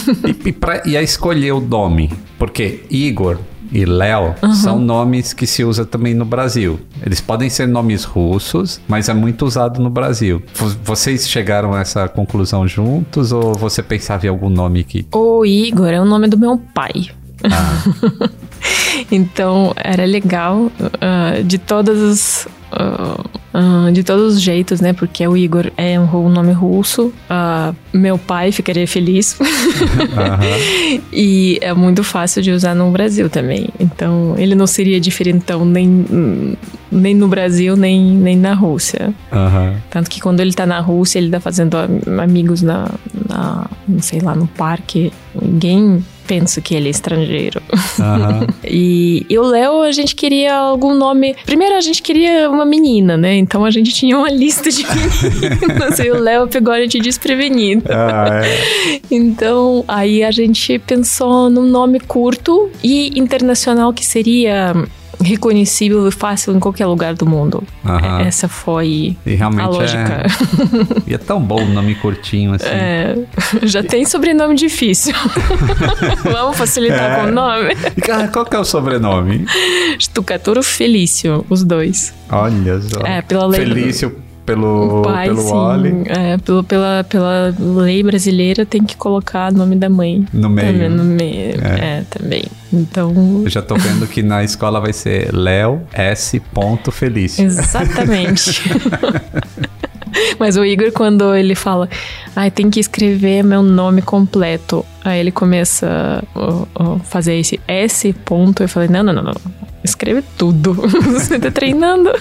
E, e, pra, e a escolher o nome, porque Igor e Léo são nomes que se usa também no Brasil. Eles podem ser nomes russos, mas é muito usado no Brasil. Vo- Vocês chegaram a essa conclusão juntos ou você pensava em algum nome que O Igor é o nome do meu pai. [laughs] então era legal ah, de todas as. Ah, de todos os jeitos, né? Porque o Igor é um, nome russo. ah, meu pai ficaria feliz. [laughs] e é muito fácil de usar no Brasil também. Então ele não seria diferentão nem, nem no Brasil, nem, nem na Rússia. Aham. Tanto que quando ele tá na Rússia, ele tá fazendo am- amigos na, na não sei lá, no parque. Ninguém pensa que ele é estrangeiro. Aham. [laughs] E, e o Léo, a gente queria algum nome. Primeiro, a gente queria uma menina, né? Então a gente tinha uma lista de [laughs] meninas. e o Léo pegou a gente desprevenido. Ah, é. [laughs] Então, aí a gente pensou num nome curto e internacional que seria reconhecível e fácil em qualquer lugar do mundo. Aham. Essa foi realmente a lógica. é. [laughs] E é tão bom o nome curtinho assim. É, [laughs] já tem sobrenome difícil. [laughs] Vamos facilitar com o nome? Ah, Qual que é o sobrenome? Estucaturo Felício, os dois. Olha só. É, pela lei- Felício pelo, pai, pelo sim. Wally. É, pelo, pela, pela lei brasileira tem que colocar o nome da mãe. No meio. Também, no meio. É. É. também. Então. Eu já tô vendo que na escola vai ser Léo S. Ponto Felício. Exatamente. [laughs] [laughs] Mas o Igor, quando ele fala, ai, tem que escrever meu nome completo. Aí ele começa a fazer esse S ponto. Eu falei, não, não, não, não. Escreve tudo. [laughs] Você tá treinando. [laughs]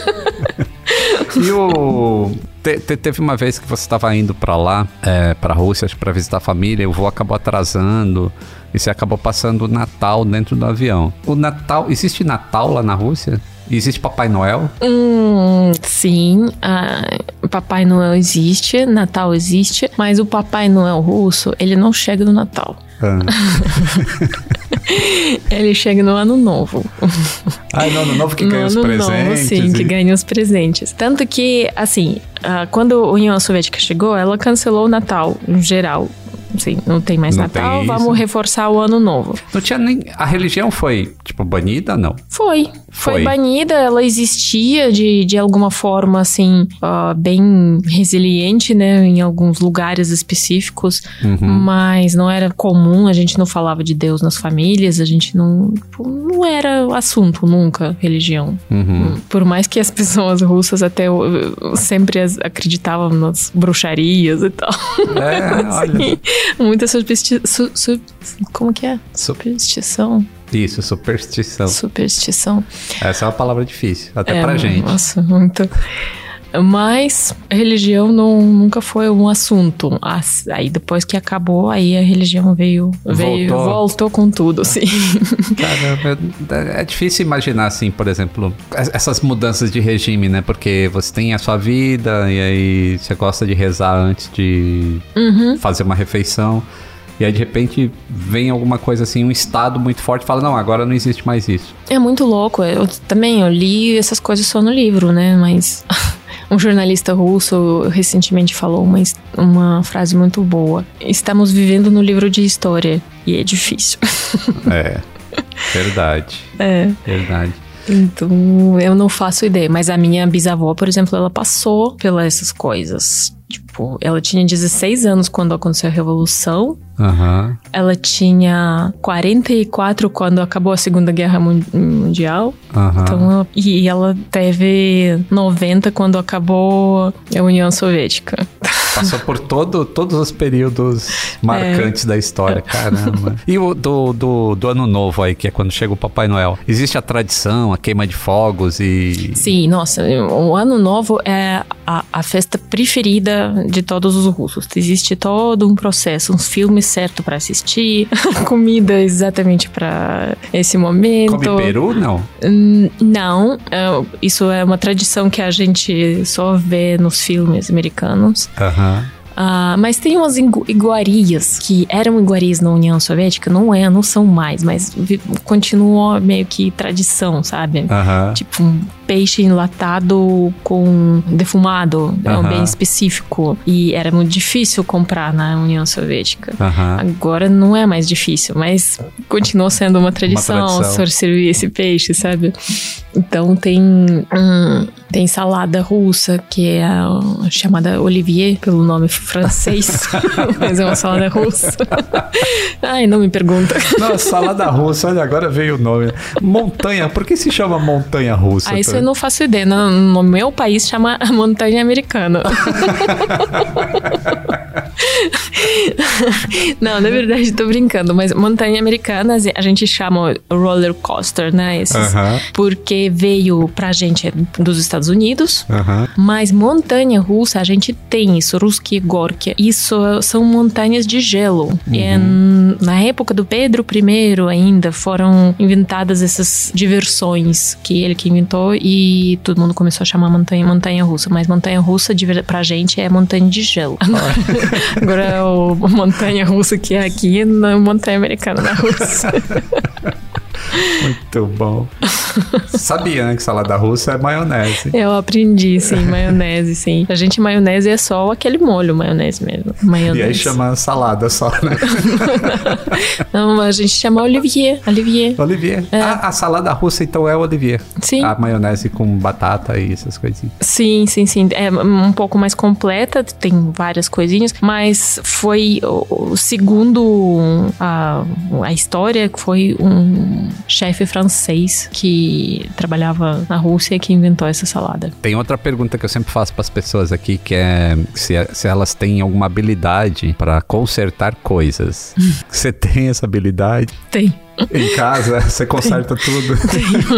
E o. Te, te, teve uma vez que você estava indo para lá, é, para a Rússia, para visitar a família, o voo acabou atrasando e você acabou passando o Natal dentro do avião. O Natal. Existe Natal lá na Rússia? Existe Papai Noel? Hum, sim, ah, Papai Noel existe, Natal existe, mas o Papai Noel russo, ele não chega no Natal. Ah. [laughs] ele chega no Ano Novo. Ah, no Ano Novo que ganha no os ano presentes. Novo, sim, e- que ganha os presentes. Tanto que, assim, ah, quando a União Soviética chegou, ela cancelou o Natal, em geral. Assim, não tem mais Não Natal, tem vamos reforçar o Ano Novo. Não tinha nem. A religião foi, tipo, banida, não? Foi. Foi, Foi. banida, ela existia de, de alguma forma, assim, ah, bem resiliente, né, em alguns lugares específicos, Uhum. mas não era comum, a gente não falava de Deus nas famílias, a gente não, tipo, não era assunto nunca, religião. Uhum. Por mais que as pessoas russas até uh, sempre acreditavam nas bruxarias e tal. É, [laughs] olha. Muita superstição. como que é? Sup- Superstição. Isso, superstição. Superstição. Essa é uma palavra difícil, até É, pra gente. Nossa, muito. Mas a religião não, nunca foi um assunto. As- Aí depois que acabou, aí a religião veio, veio Voltou. voltou com tudo, sim. Caramba, é difícil imaginar, assim, por exemplo, es- essas mudanças de regime, né? Porque você tem a sua vida e aí você gosta de rezar antes de Uhum. fazer uma refeição. E aí, de repente, vem alguma coisa assim, um estado muito forte e fala, não, agora não existe mais isso. É muito louco. Eu também eu li essas coisas só no livro, né? Mas um jornalista russo recentemente falou uma, uma frase muito boa. Estamos vivendo no livro de história e é difícil. [laughs] É, verdade, é. verdade. Então, eu não faço ideia. Mas a minha bisavó, por exemplo, ela passou pelas essas coisas. Tipo, ela tinha 16 anos quando aconteceu a Revolução. Aham, Ela tinha 44 quando acabou a Segunda Guerra Mun- Mundial. aham. Então, e ela teve 90 quando acabou a União Soviética. Passou por todo, todos os períodos marcantes da história, caramba. [laughs] E o do, do, do Ano Novo aí, que é quando chega o Papai Noel? Existe a tradição, a queima de fogos e. Sim, nossa, o Ano Novo é a, a festa preferida de todos os russos. Existe todo um processo, uns filmes certo para assistir, [laughs] comida exatamente para esse momento. Come peru? Não. Hum, Não, é, isso é uma tradição que a gente só vê nos filmes americanos. Aham. Ah, mas tem umas igu- iguarias que eram iguarias na União Soviética, não é, não são mais, mas continuou meio que tradição, sabe? Aham. Tipo um peixe enlatado com defumado, é um Aham. bem específico. E era muito difícil comprar na União Soviética. Aham. Agora não é mais difícil, mas continuou sendo uma tradição, tradição. servir esse peixe, sabe? Então tem hum, tem salada russa, que é a chamada Olivier, pelo nome francês, [laughs] mas é uma salada russa. Ai, não me pergunta. Nossa, salada russa, olha, agora veio o nome. Montanha, por que se chama montanha russa? Ah, isso eu não faço ideia. No, no meu país chama montanha americana. [laughs] não, na verdade tô brincando, mas montanha americana a gente chama roller coaster, né? Esses, Aham. Porque veio pra gente dos Estados Unidos. Aham. Mas montanha russa, a gente tem isso, Ruski Gorky. Isso são montanhas de gelo. E é n- na época do Pedro I ainda foram inventadas essas diversões que ele que inventou e todo mundo começou a chamar montanha montanha russa. Mas montanha russa pra gente é montanha de gelo. [laughs] Agora o montanha russa que é aqui é na montanha americana na Rússia. [laughs] Muito bom. Sabia, né, que salada russa é maionese. Eu aprendi, sim, maionese, sim. A gente, maionese é só aquele molho, maionese mesmo. Maionese. E aí chama salada só, né? [laughs] Não, a gente chama Olivier. Olivier. Olivier. É. Ah, a salada russa então é Olivier. Sim. A maionese com batata e essas coisinhas. Sim, sim, sim. É um pouco mais completa, tem várias coisinhas, mas foi segundo a, a história foi um chefe francês que trabalhava na Rússia que inventou essa salada. Tem outra pergunta que eu sempre faço para as pessoas aqui, que é se, se elas têm alguma habilidade para consertar coisas. [laughs] Você tem essa habilidade? Tem. Em casa, [laughs] você conserta tudo.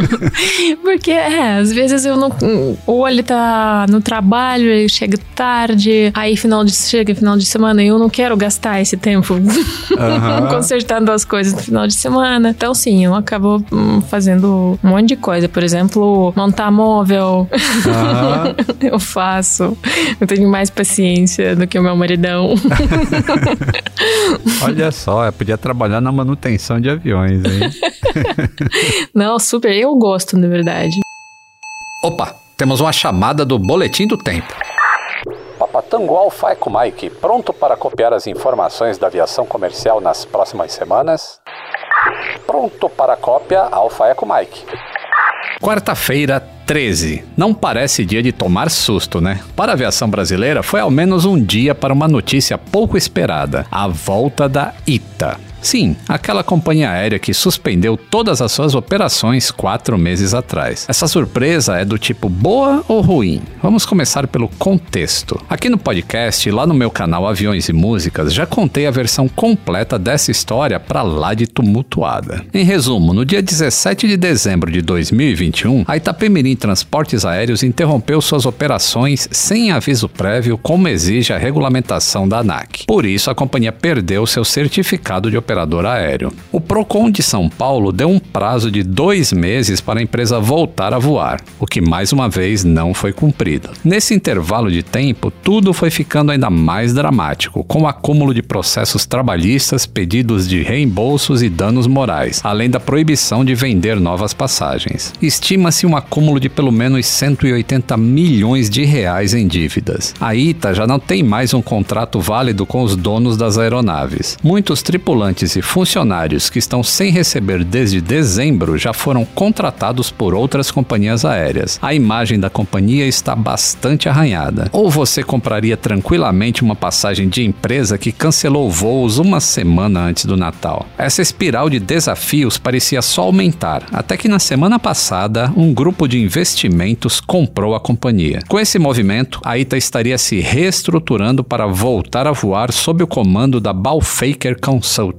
[laughs] Porque, é, às vezes eu não. Ou ele tá no trabalho, ele chega tarde, aí final de, chega final de semana e eu não quero gastar esse tempo [laughs] Aham. consertando as coisas no final de semana. Então, sim, eu acabo hum, fazendo um monte de coisa. Por exemplo, montar móvel. Aham. eu faço. Eu tenho mais paciência do que o meu maridão. Olha só, eu podia trabalhar na manutenção de aviões, hein? [laughs] não, super. Eu gosto, na verdade. Opa, temos uma chamada do Boletim do Tempo. Papatango Alfa Eco Mike, pronto para copiar as informações da aviação comercial nas próximas semanas? Pronto para a cópia Alfa Eco Mike. Quarta-feira, 13. Não parece dia de tomar susto, né? Para a aviação brasileira, foi ao menos um dia para uma notícia pouco esperada: a volta da ITA. Sim, aquela companhia aérea que suspendeu todas as suas operações quatro meses atrás. Essa surpresa é do tipo boa ou ruim? Vamos começar pelo contexto. Aqui no podcast, lá no meu canal Aviões e Músicas, já contei a versão completa dessa história para lá de tumultuada. Em resumo, no dia 17 de dezembro de 2021, a Itapemirim Transportes Aéreos interrompeu suas operações sem aviso prévio, como exige a regulamentação da ANAC. Por isso, a companhia perdeu seu certificado de operador aéreo. O Procon de São Paulo deu um prazo de dois meses para a empresa voltar a voar, o que mais uma vez não foi cumprido. Nesse intervalo de tempo, tudo foi ficando ainda mais dramático, com o acúmulo de processos trabalhistas, pedidos de reembolsos e danos morais, além da proibição de vender novas passagens. Estima-se um acúmulo de pelo menos 180 milhões de reais em dívidas. A ITA já não tem mais um contrato válido com os donos das aeronaves. Muitos tripulantes e funcionários que estão sem receber desde dezembro já foram contratados por outras companhias aéreas. A imagem da companhia está bastante arranhada. Ou você compraria tranquilamente uma passagem de empresa que cancelou voos uma semana antes do Natal. Essa espiral de desafios parecia só aumentar, até que na semana passada um grupo de investimentos comprou a companhia. Com esse movimento, a ITA estaria se reestruturando para voltar a voar sob o comando da Balfaker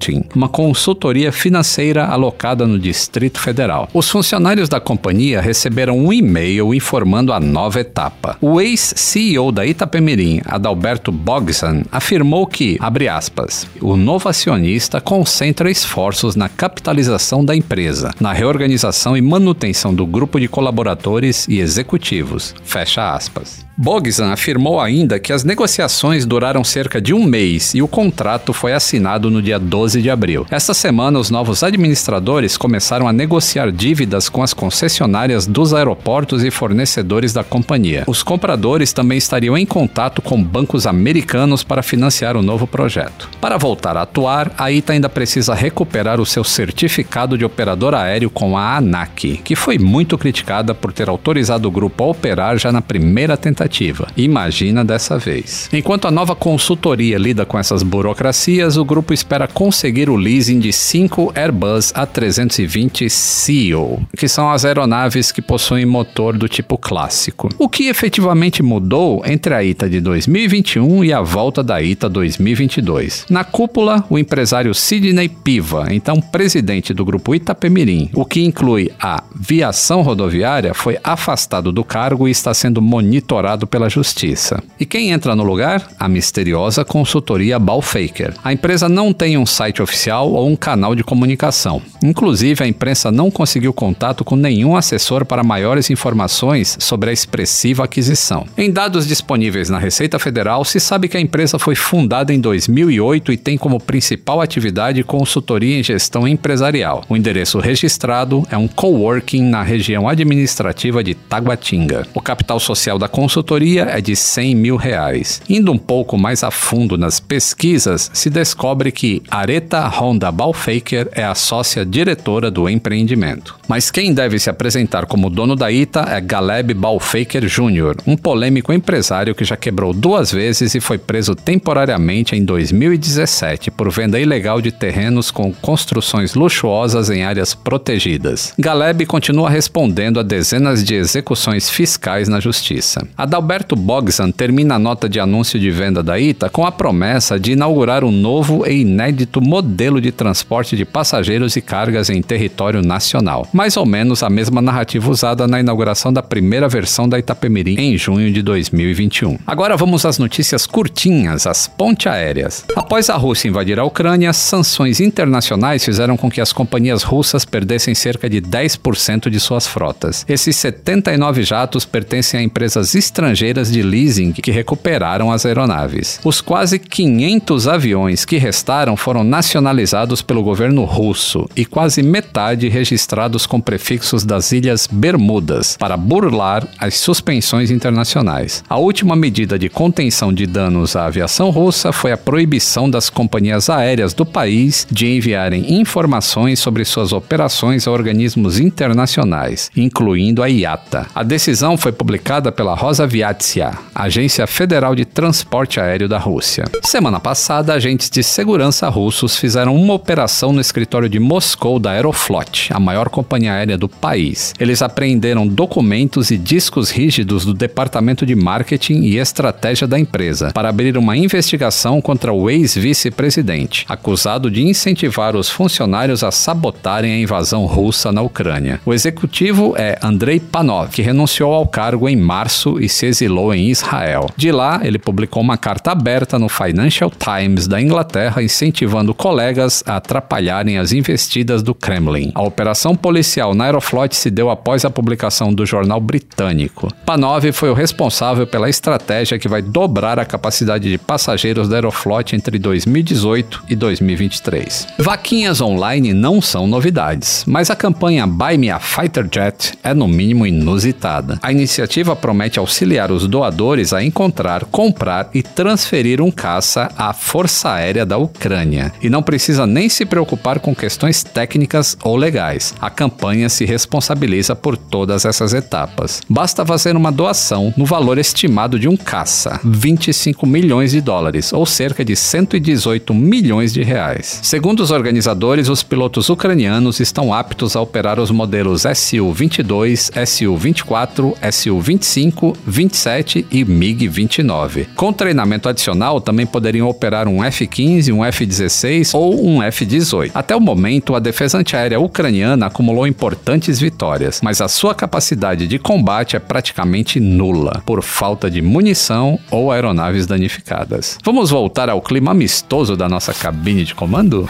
Consulting, uma consultoria financeira alocada no Distrito Federal. Os funcionários da companhia receberam um e-mail informando a nova etapa. O ex-CEO da Itapemirim, Adalberto Bogsan, afirmou que, abre aspas, o novo acionista concentra esforços na capitalização da empresa, na reorganização e manutenção do grupo de colaboradores e executivos. Fecha aspas. Bogsan afirmou ainda que as negociações duraram cerca de um mês e o contrato foi assinado no dia 12 de abril. Esta semana, os novos administradores começaram a negociar dívidas com as concessionárias dos aeroportos e fornecedores da companhia. Os compradores também estariam em contato com bancos americanos para financiar o novo projeto. Para voltar a atuar, a ITA ainda precisa recuperar o seu certificado de operador aéreo com a ANAC, que foi muito criticada por ter autorizado o grupo a operar já na primeira tentativa. Imagina dessa vez. Enquanto a nova consultoria lida com essas burocracias, o grupo espera conseguir o leasing de cinco Airbus A320 CEO, que são as aeronaves que possuem motor do tipo clássico. O que efetivamente mudou entre a ITA de 2021 e a volta da ITA 2022? Na cúpula, o empresário Sidney Piva, então presidente do grupo Itapemirim, o que inclui a viação rodoviária, foi afastado do cargo e está sendo monitorado pela justiça. E quem entra no lugar? A misteriosa consultoria Balfaker. A empresa não tem um site oficial ou um canal de comunicação. Inclusive, a imprensa não conseguiu contato com nenhum assessor para maiores informações sobre a expressiva aquisição. Em dados disponíveis na Receita Federal, se sabe que a empresa foi fundada em 2008 e tem como principal atividade consultoria em gestão empresarial. O endereço registrado é um coworking na região administrativa de Taguatinga. O capital social da consultoria é de 100 mil reais. Indo um pouco mais a fundo nas pesquisas, se descobre que Areta Honda Balfaker é a sócia diretora do empreendimento. Mas quem deve se apresentar como dono da ITA é Galeb Balfaker Jr., um polêmico empresário que já quebrou duas vezes e foi preso temporariamente em 2017 por venda ilegal de terrenos com construções luxuosas em áreas protegidas. Galeb continua respondendo a dezenas de execuções fiscais na justiça. Adalberto Bogsan termina a nota de anúncio de venda da ITA com a promessa de inaugurar um novo e inédito modelo de transporte de passageiros e cargas em território nacional. Mais ou menos a mesma narrativa usada na inauguração da primeira versão da Itapemirim em junho de 2021. Agora vamos às notícias curtinhas, as ponte aéreas. Após a Rússia invadir a Ucrânia, sanções internacionais fizeram com que as companhias russas perdessem cerca de 10% de suas frotas. Esses 79 jatos pertencem a empresas estrangeiras de leasing que recuperaram as aeronaves. Os quase 500 aviões que restaram foram nacionalizados pelo governo russo e quase metade registrados com prefixos das Ilhas Bermudas para burlar as suspensões internacionais. A última medida de contenção de danos à aviação russa foi a proibição das companhias aéreas do país de enviarem informações sobre suas operações a organismos internacionais, incluindo a IATA. A decisão foi publicada pela Rosaviatsia, Agência Federal de Transporte Aéreo da Rússia. Semana passada, agentes de segurança russos fizeram uma operação no escritório de Moscou da Aeroflot, a maior companhia aérea do país. Eles apreenderam documentos e discos rígidos do departamento de marketing e estratégia da empresa para abrir uma investigação contra o ex-vice-presidente, acusado de incentivar os funcionários a sabotarem a invasão russa na Ucrânia. O executivo é Andrei Panov, que renunciou ao cargo em março e se exilou em Israel. De lá, ele publicou uma carta aberta no Financial Times da Inglaterra incentivando colegas a atrapalharem as investidas do Kremlin. A operação policial na Aeroflot se deu após a publicação do jornal britânico. Panov foi o responsável pela estratégia que vai dobrar a capacidade de passageiros da Aeroflot entre 2018 e 2023. Vaquinhas online não são novidades, mas a campanha Buy Me a Fighter Jet é no mínimo inusitada. A iniciativa promete auxiliar os doadores a encontrar, comprar e transferir um caça à Força Aérea da Ucrânia. E não precisa nem se preocupar com questões técnicas ou legais. A campanha se responsabiliza por todas essas etapas. Basta fazer uma doação no valor estimado de um caça, 25 milhões de dólares, ou cerca de 118 milhões de reais. Segundo os organizadores, os pilotos ucranianos estão aptos a operar os modelos Su-22, Su-24, Su-25, 27 e MiG-29. Com treinamento adicional, também poderiam operar um F-15, um F-16 ou um F-18. Até o momento, a defesa antiaérea ucraniana acumulou importantes vitórias, mas a sua capacidade de combate é praticamente nula, por falta de munição ou aeronaves danificadas. Vamos voltar ao clima amistoso da nossa cabine de comando?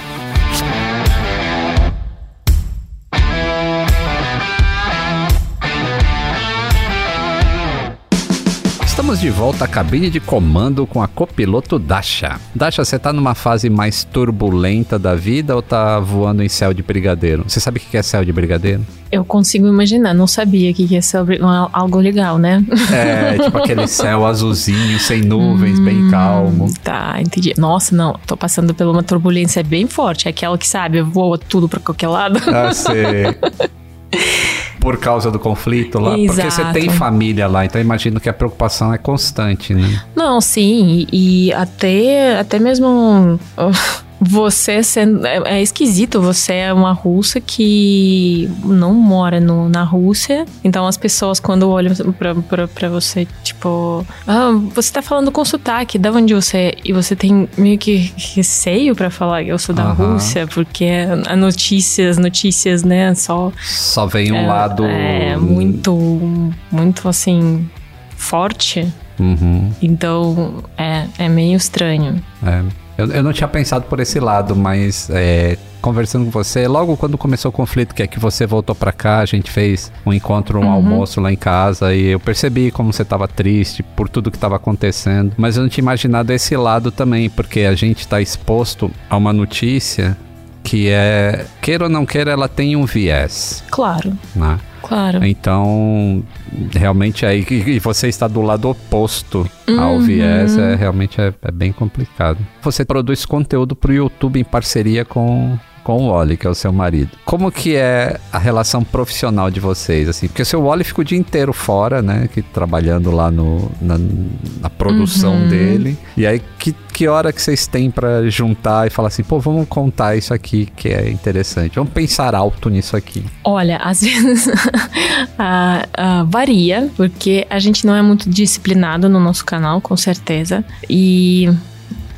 Estamos de volta à cabine de comando com a copiloto Dasha. Dasha, você tá numa fase mais turbulenta da vida ou tá voando em céu de brigadeiro? Você sabe o que é céu de brigadeiro? Eu consigo imaginar, não sabia que ia ser algo legal, né? É, tipo [laughs] aquele céu azulzinho, sem nuvens, hum, bem calmo. Tá, entendi. Nossa, não, tô passando por uma turbulência bem forte. É aquela que, sabe, voa tudo pra qualquer lado. Ah, sei. [laughs] por causa do conflito lá? Exato. Porque você tem família lá, então imagino que a preocupação é constante, né? Não, sim, e, e até, até mesmo você sendo. É, é, esquisito, você é uma russa que não mora no, na Rússia. Então as pessoas, quando olham pra, pra, pra você, tipo, ah, você tá falando com sotaque, da onde você é? E você tem meio que receio para falar eu sou da uhum. Rússia, porque a notícias, notícias, né, só. Só vem um é, lado. É muito, muito assim forte. Uhum. Então, é, é meio estranho. É. Eu, eu não tinha pensado por esse lado, mas é, conversando com você, logo quando começou o conflito, que é que você voltou para cá, a gente fez um encontro, um Uhum. almoço lá em casa e eu percebi como você tava triste por tudo que tava acontecendo, mas eu não tinha imaginado esse lado também, porque a gente tá exposto a uma notícia que é, queira ou não queira, ela tem um viés, Claro, né? Claro. Então, realmente aí, e e você está do lado oposto ao Uhum. viés, é, realmente é, é bem complicado. Você produz conteúdo para o YouTube em parceria com, com o Wally, que é o seu marido. Como que é a relação profissional de vocês, assim? Porque o seu Wally fica o dia inteiro fora, né? Que, trabalhando lá no, na, na produção Uhum. dele. E aí, que, que hora que vocês têm para juntar e falar assim, pô, vamos contar isso aqui que é interessante. Vamos pensar alto nisso aqui. Olha, às [laughs] vezes ah, ah, varia, porque a gente não é muito disciplinado no nosso canal, com certeza. E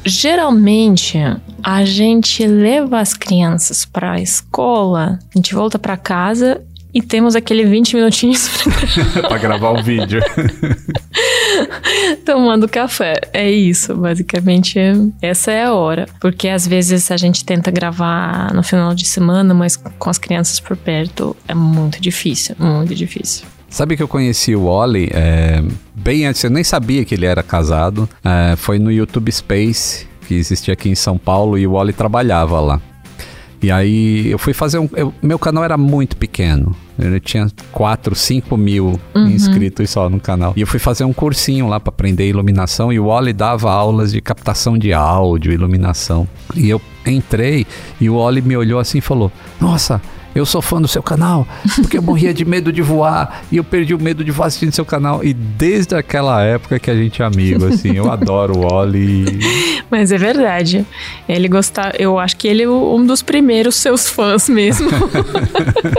geralmente a gente leva as crianças para a escola, a gente volta para casa e temos aquele 20 minutinhos [laughs] [laughs] para gravar um vídeo. [laughs] tomando café. É isso, basicamente. Essa é a hora. Porque às vezes a gente tenta gravar no final de semana, mas com as crianças por perto é muito difícil, muito difícil. Sabe que eu conheci o Wally é, bem antes, eu nem sabia que ele era casado. É, foi no YouTube Space, que existia aqui em São Paulo, e o Wally trabalhava lá. E aí eu fui fazer um. eu- meu canal era muito pequeno. Eu tinha 4, 5 mil inscritos só no canal. E eu fui fazer um cursinho lá pra aprender iluminação. E o Wally dava aulas de captação de áudio, iluminação. E eu entrei e o Wally me olhou assim e falou: Nossa, eu sou fã do seu canal, porque eu morria de medo de voar e eu perdi o medo de voar assistindo seu canal. E desde aquela época que a gente é amigo, assim, eu adoro o Wally. Mas é verdade. Ele gostava. Eu acho que ele é um dos primeiros seus fãs mesmo.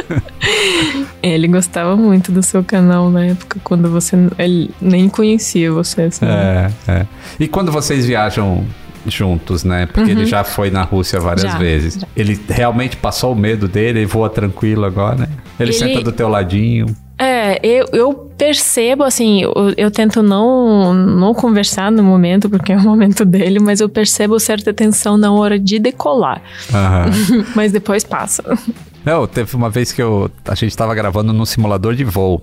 [laughs] ele gostava muito do seu canal na época, quando você ele nem conhecia você. Assim. É, é. E quando vocês viajam juntos, né? Porque ele já foi na Rússia várias Uhum. Já, vezes. já. Ele realmente passou o medo dele e voa tranquilo agora, né? Ele, Ele- senta do teu ladinho. É, eu, eu percebo, assim, eu, eu tento não, não conversar no momento, porque é o momento dele, mas eu percebo certa tensão na hora de decolar. Aham. [laughs] mas depois passa. Não, teve uma vez que eu, a gente tava gravando num simulador de voo.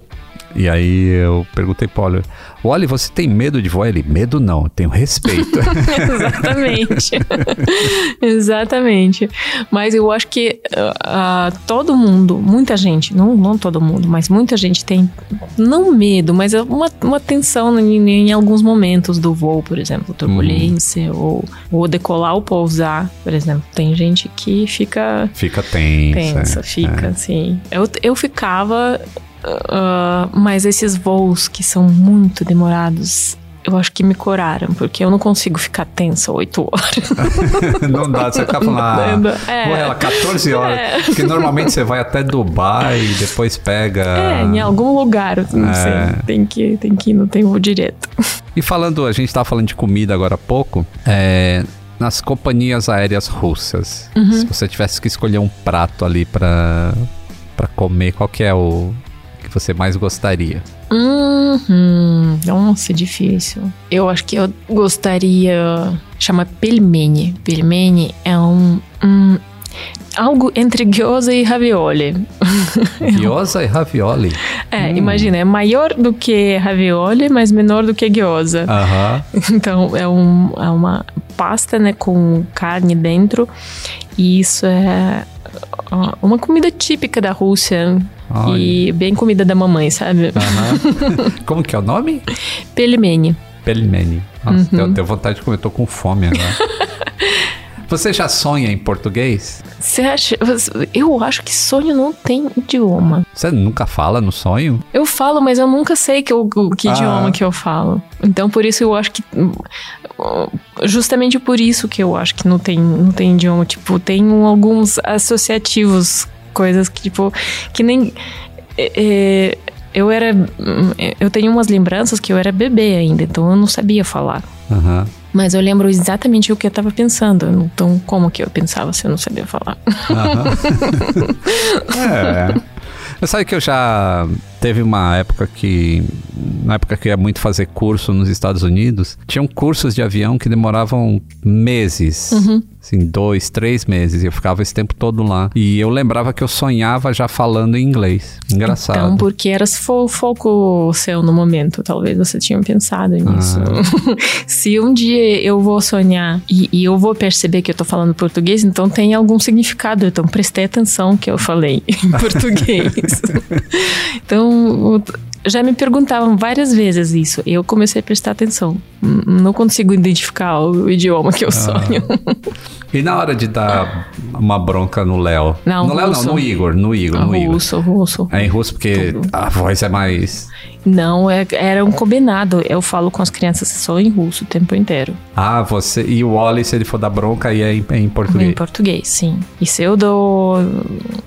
E aí eu perguntei pro Oli, você tem medo de voar? Ele, medo não, eu tenho respeito. [laughs] Exatamente. Exatamente. Mas eu acho que ah, todo mundo, muita gente, não, não todo mundo, mas muita gente tem, não medo, mas é uma, uma tensão em, em alguns momentos do voo, por exemplo, turbulência, ou, ou decolar ou pousar, por exemplo. Tem gente que fica Fica tenso. tensa, é, fica é. assim. Eu, eu ficava, ah, mas esses voos que são muito demorados. Eu acho que me coraram, porque eu não consigo ficar tensa oito horas. [laughs] Não dá, você fica falando, ah. É. ela 14 horas. É. Porque normalmente você vai até Dubai e depois pega. É, em algum lugar, não É. sei. Tem que, tem que ir, não tem voo direto. E falando, a gente tava falando de comida agora há pouco, é, nas companhias aéreas russas, Uhum. se você tivesse que escolher um prato ali pra comer, qual que é o que você mais gostaria? Uhum. Nossa, difícil. Eu acho que eu gostaria. Chama pelmeni. Pelmeni é um. um algo entre gyoza e ravioli. [laughs] Gyoza e ravioli. É, imagina, é maior do que ravioli, mas menor do que gyoza. Aham. [laughs] Então é, um, é uma pasta, né, com carne dentro. E isso é uma comida típica da Rússia. Olha. E bem comida da mamãe, sabe? [laughs] Como que é o nome? Pelmeni. Pelmeni. Nossa, Uhum. deu vontade de comer, eu tô com fome agora. [laughs] Você já sonha em português? Você acha? Eu acho que sonho não tem idioma. Você nunca fala no sonho? Eu falo, mas eu nunca sei que, eu- que Ah. idioma que eu falo. Então, por isso eu acho que. Justamente por isso que eu acho que não tem, não tem idioma. Tipo, tem alguns associativos, coisas que, tipo, que nem. é, é, eu era. Eu tenho umas lembranças que eu era bebê ainda, então eu não sabia falar. Aham. Mas eu lembro exatamente o que eu tava pensando. Então, como que eu pensava se eu não sabia falar? Aham. [laughs] é. Mas sabe que eu já teve uma época que na época que eu ia muito fazer curso nos Estados Unidos, tinham cursos de avião que demoravam meses. Uhum. Assim, dois, três meses. E eu ficava esse tempo todo lá. E eu lembrava que eu sonhava já falando em inglês. Engraçado. Então, porque era fo foco seu no momento. Talvez você tinha pensado nisso. Ah. [laughs] Se um dia eu vou sonhar e, e, eu vou perceber que eu tô falando português, então tem algum significado. Então prestei atenção que eu falei [laughs] em português. [laughs] então, já me perguntavam várias vezes isso. Eu comecei a prestar atenção. Não consigo identificar o idioma que eu ah. sonho. [laughs] E na hora de dar uma bronca no Léo? Não, no Léo não, no Igor, no Igor, no Igor. Russo, russo. É em russo porque Tudo. a voz é mais... Não, é, era um combinado. Eu falo com as crianças só em russo o tempo inteiro. Ah, você... E o Wally, se ele for dar bronca, aí é em, é em português? Em português, sim. E se eu dou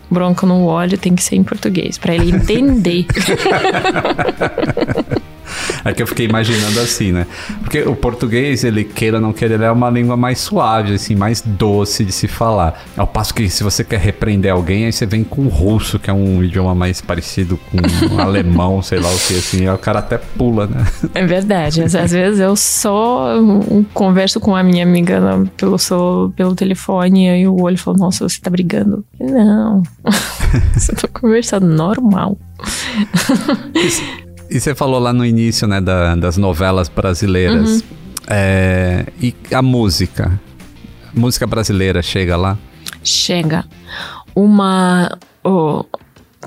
bronca no Wally, tem que ser em português, para ele entender. [laughs] [laughs] É que eu fiquei imaginando assim, né? Porque o português, ele queira ou não queira, ele é uma língua mais suave, assim, mais doce de se falar. Ao passo que se você quer repreender alguém, aí você vem com o russo, que é um idioma mais parecido com o [laughs] alemão, sei lá o que, assim, aí o cara até pula, né? É verdade. Às, vezes eu só converso com a minha amiga pelo, seu, pelo telefone e o olho fala, nossa, você tá brigando. Não. [laughs] você tá conversando normal. E você falou lá no início, né, da, das novelas brasileiras. Uhum. É, e a música? música brasileira chega lá? Chega. Uma. Oh,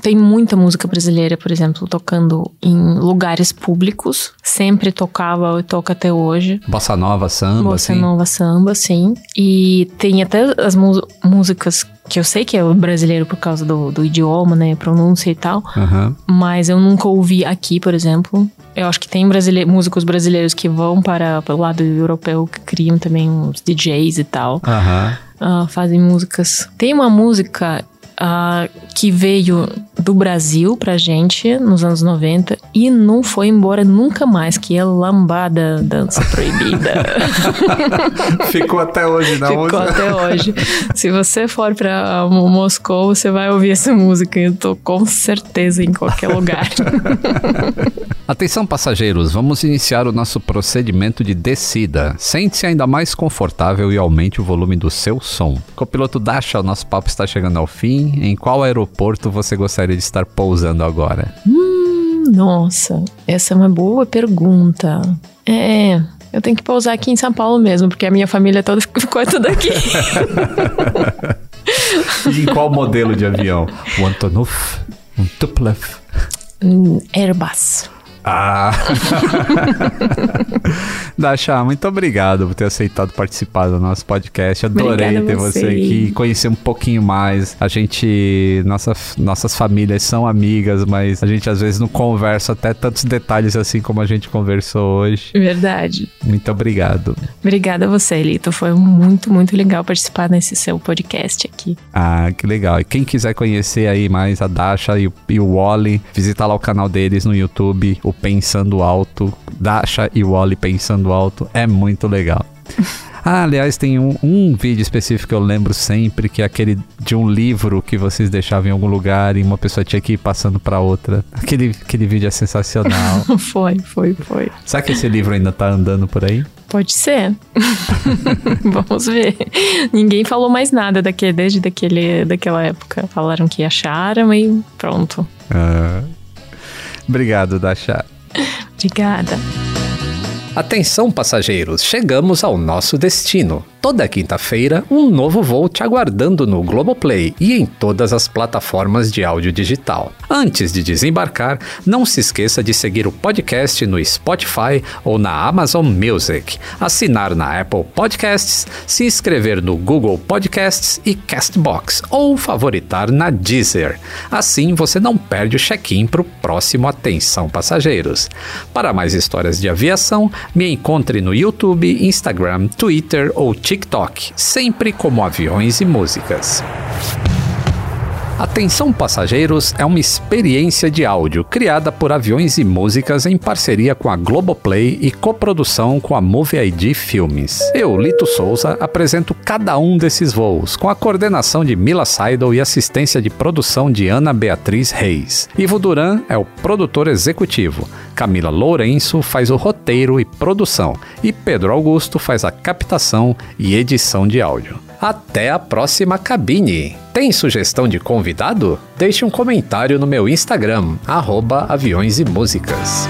tem muita música brasileira, por exemplo, tocando em lugares públicos. Sempre tocava e toca até hoje. Bossa Nova, samba, Bossa sim. Nova, samba, sim. E tem até as músicas que eu sei que é brasileiro por causa do, do idioma, né, pronúncia e tal, uhum. mas eu nunca ouvi aqui, por exemplo. Eu acho que tem músicos brasileiros que vão para o lado europeu, que criam também uns DJs e tal. Uhum. Uh, fazem músicas. Tem uma música uh, que veio do Brasil pra gente nos anos 90 e não foi embora nunca mais, que é Lambada Dança Proibida. [laughs] Ficou até hoje na Ficou até hoje. Se você for pra Moscou, você vai ouvir essa música, eu tô com certeza em qualquer lugar. [laughs] Atenção passageiros, vamos iniciar o nosso procedimento de descida. Sente-se ainda mais confortável e aumente o volume do seu som. Copiloto Dasha, o nosso papo está chegando ao fim. Em qual aeroporto você gostaria de estar pousando agora? Hum, nossa, essa é uma boa pergunta. É, eu tenho que pousar aqui em São Paulo mesmo, porque a minha família toda ficou toda aqui. e em qual modelo de avião? [laughs] Um Antonov? Um Tupolev? Um Airbus. Ah! [laughs] Dasha, muito obrigado por ter aceitado participar do nosso podcast. Adorei Obrigada ter você. você aqui, conhecer um pouquinho mais. A gente, nossa, nossas famílias são amigas, mas a gente às vezes não conversa até tantos detalhes assim como a gente conversou hoje. Verdade. Muito obrigado. Obrigada a você, Lito. Foi muito, muito legal participar nesse seu podcast aqui. Ah, que legal. E quem quiser conhecer aí mais a Dasha e o, e o Wally, visita lá o canal deles no YouTube, o Pensando Alto, Dasha e Wally Pensando Alto, é muito legal. [laughs] Ah, aliás, tem um, um, vídeo específico que eu lembro sempre, que é aquele de um livro que vocês deixavam em algum lugar e uma pessoa tinha que ir passando para outra. Aquele, aquele vídeo é sensacional. [laughs] foi, foi, foi. Será que esse livro ainda tá andando por aí? Pode ser. [laughs] Vamos ver. Ninguém falou mais nada daquele, desde daquele, daquela época. Falaram que acharam e pronto. Ah, obrigado, Dasha. Obrigada. Atenção, passageiros, chegamos ao nosso destino toda quinta-feira um novo voo te aguardando no Globoplay e em todas as plataformas de áudio digital. Antes de desembarcar, não se esqueça de seguir o podcast no Spotify ou na Amazon Music, assinar na Apple Podcasts, se inscrever no Google Podcasts e Castbox ou favoritar na Deezer. Assim você não perde o check-in para o próximo Atenção Passageiros. Para mais histórias de aviação, me encontre no YouTube, Instagram, Twitter ou TikTok TikTok, sempre como aviões e músicas. Atenção Passageiros é uma experiência de áudio criada por Aviões e Músicas em parceria com a Globoplay e coprodução com a Movie ID Filmes. Eu, Lito Souza, apresento cada um desses voos, com a coordenação de Mila Seidel e assistência de produção de Ana Beatriz Reis. Ivo Duran é o produtor executivo, Camila Lourenço faz o roteiro e produção, e Pedro Augusto faz a captação e edição de áudio. Até a próxima cabine! Tem sugestão de convidado? Deixe um comentário no meu Instagram, arroba aviões e músicas.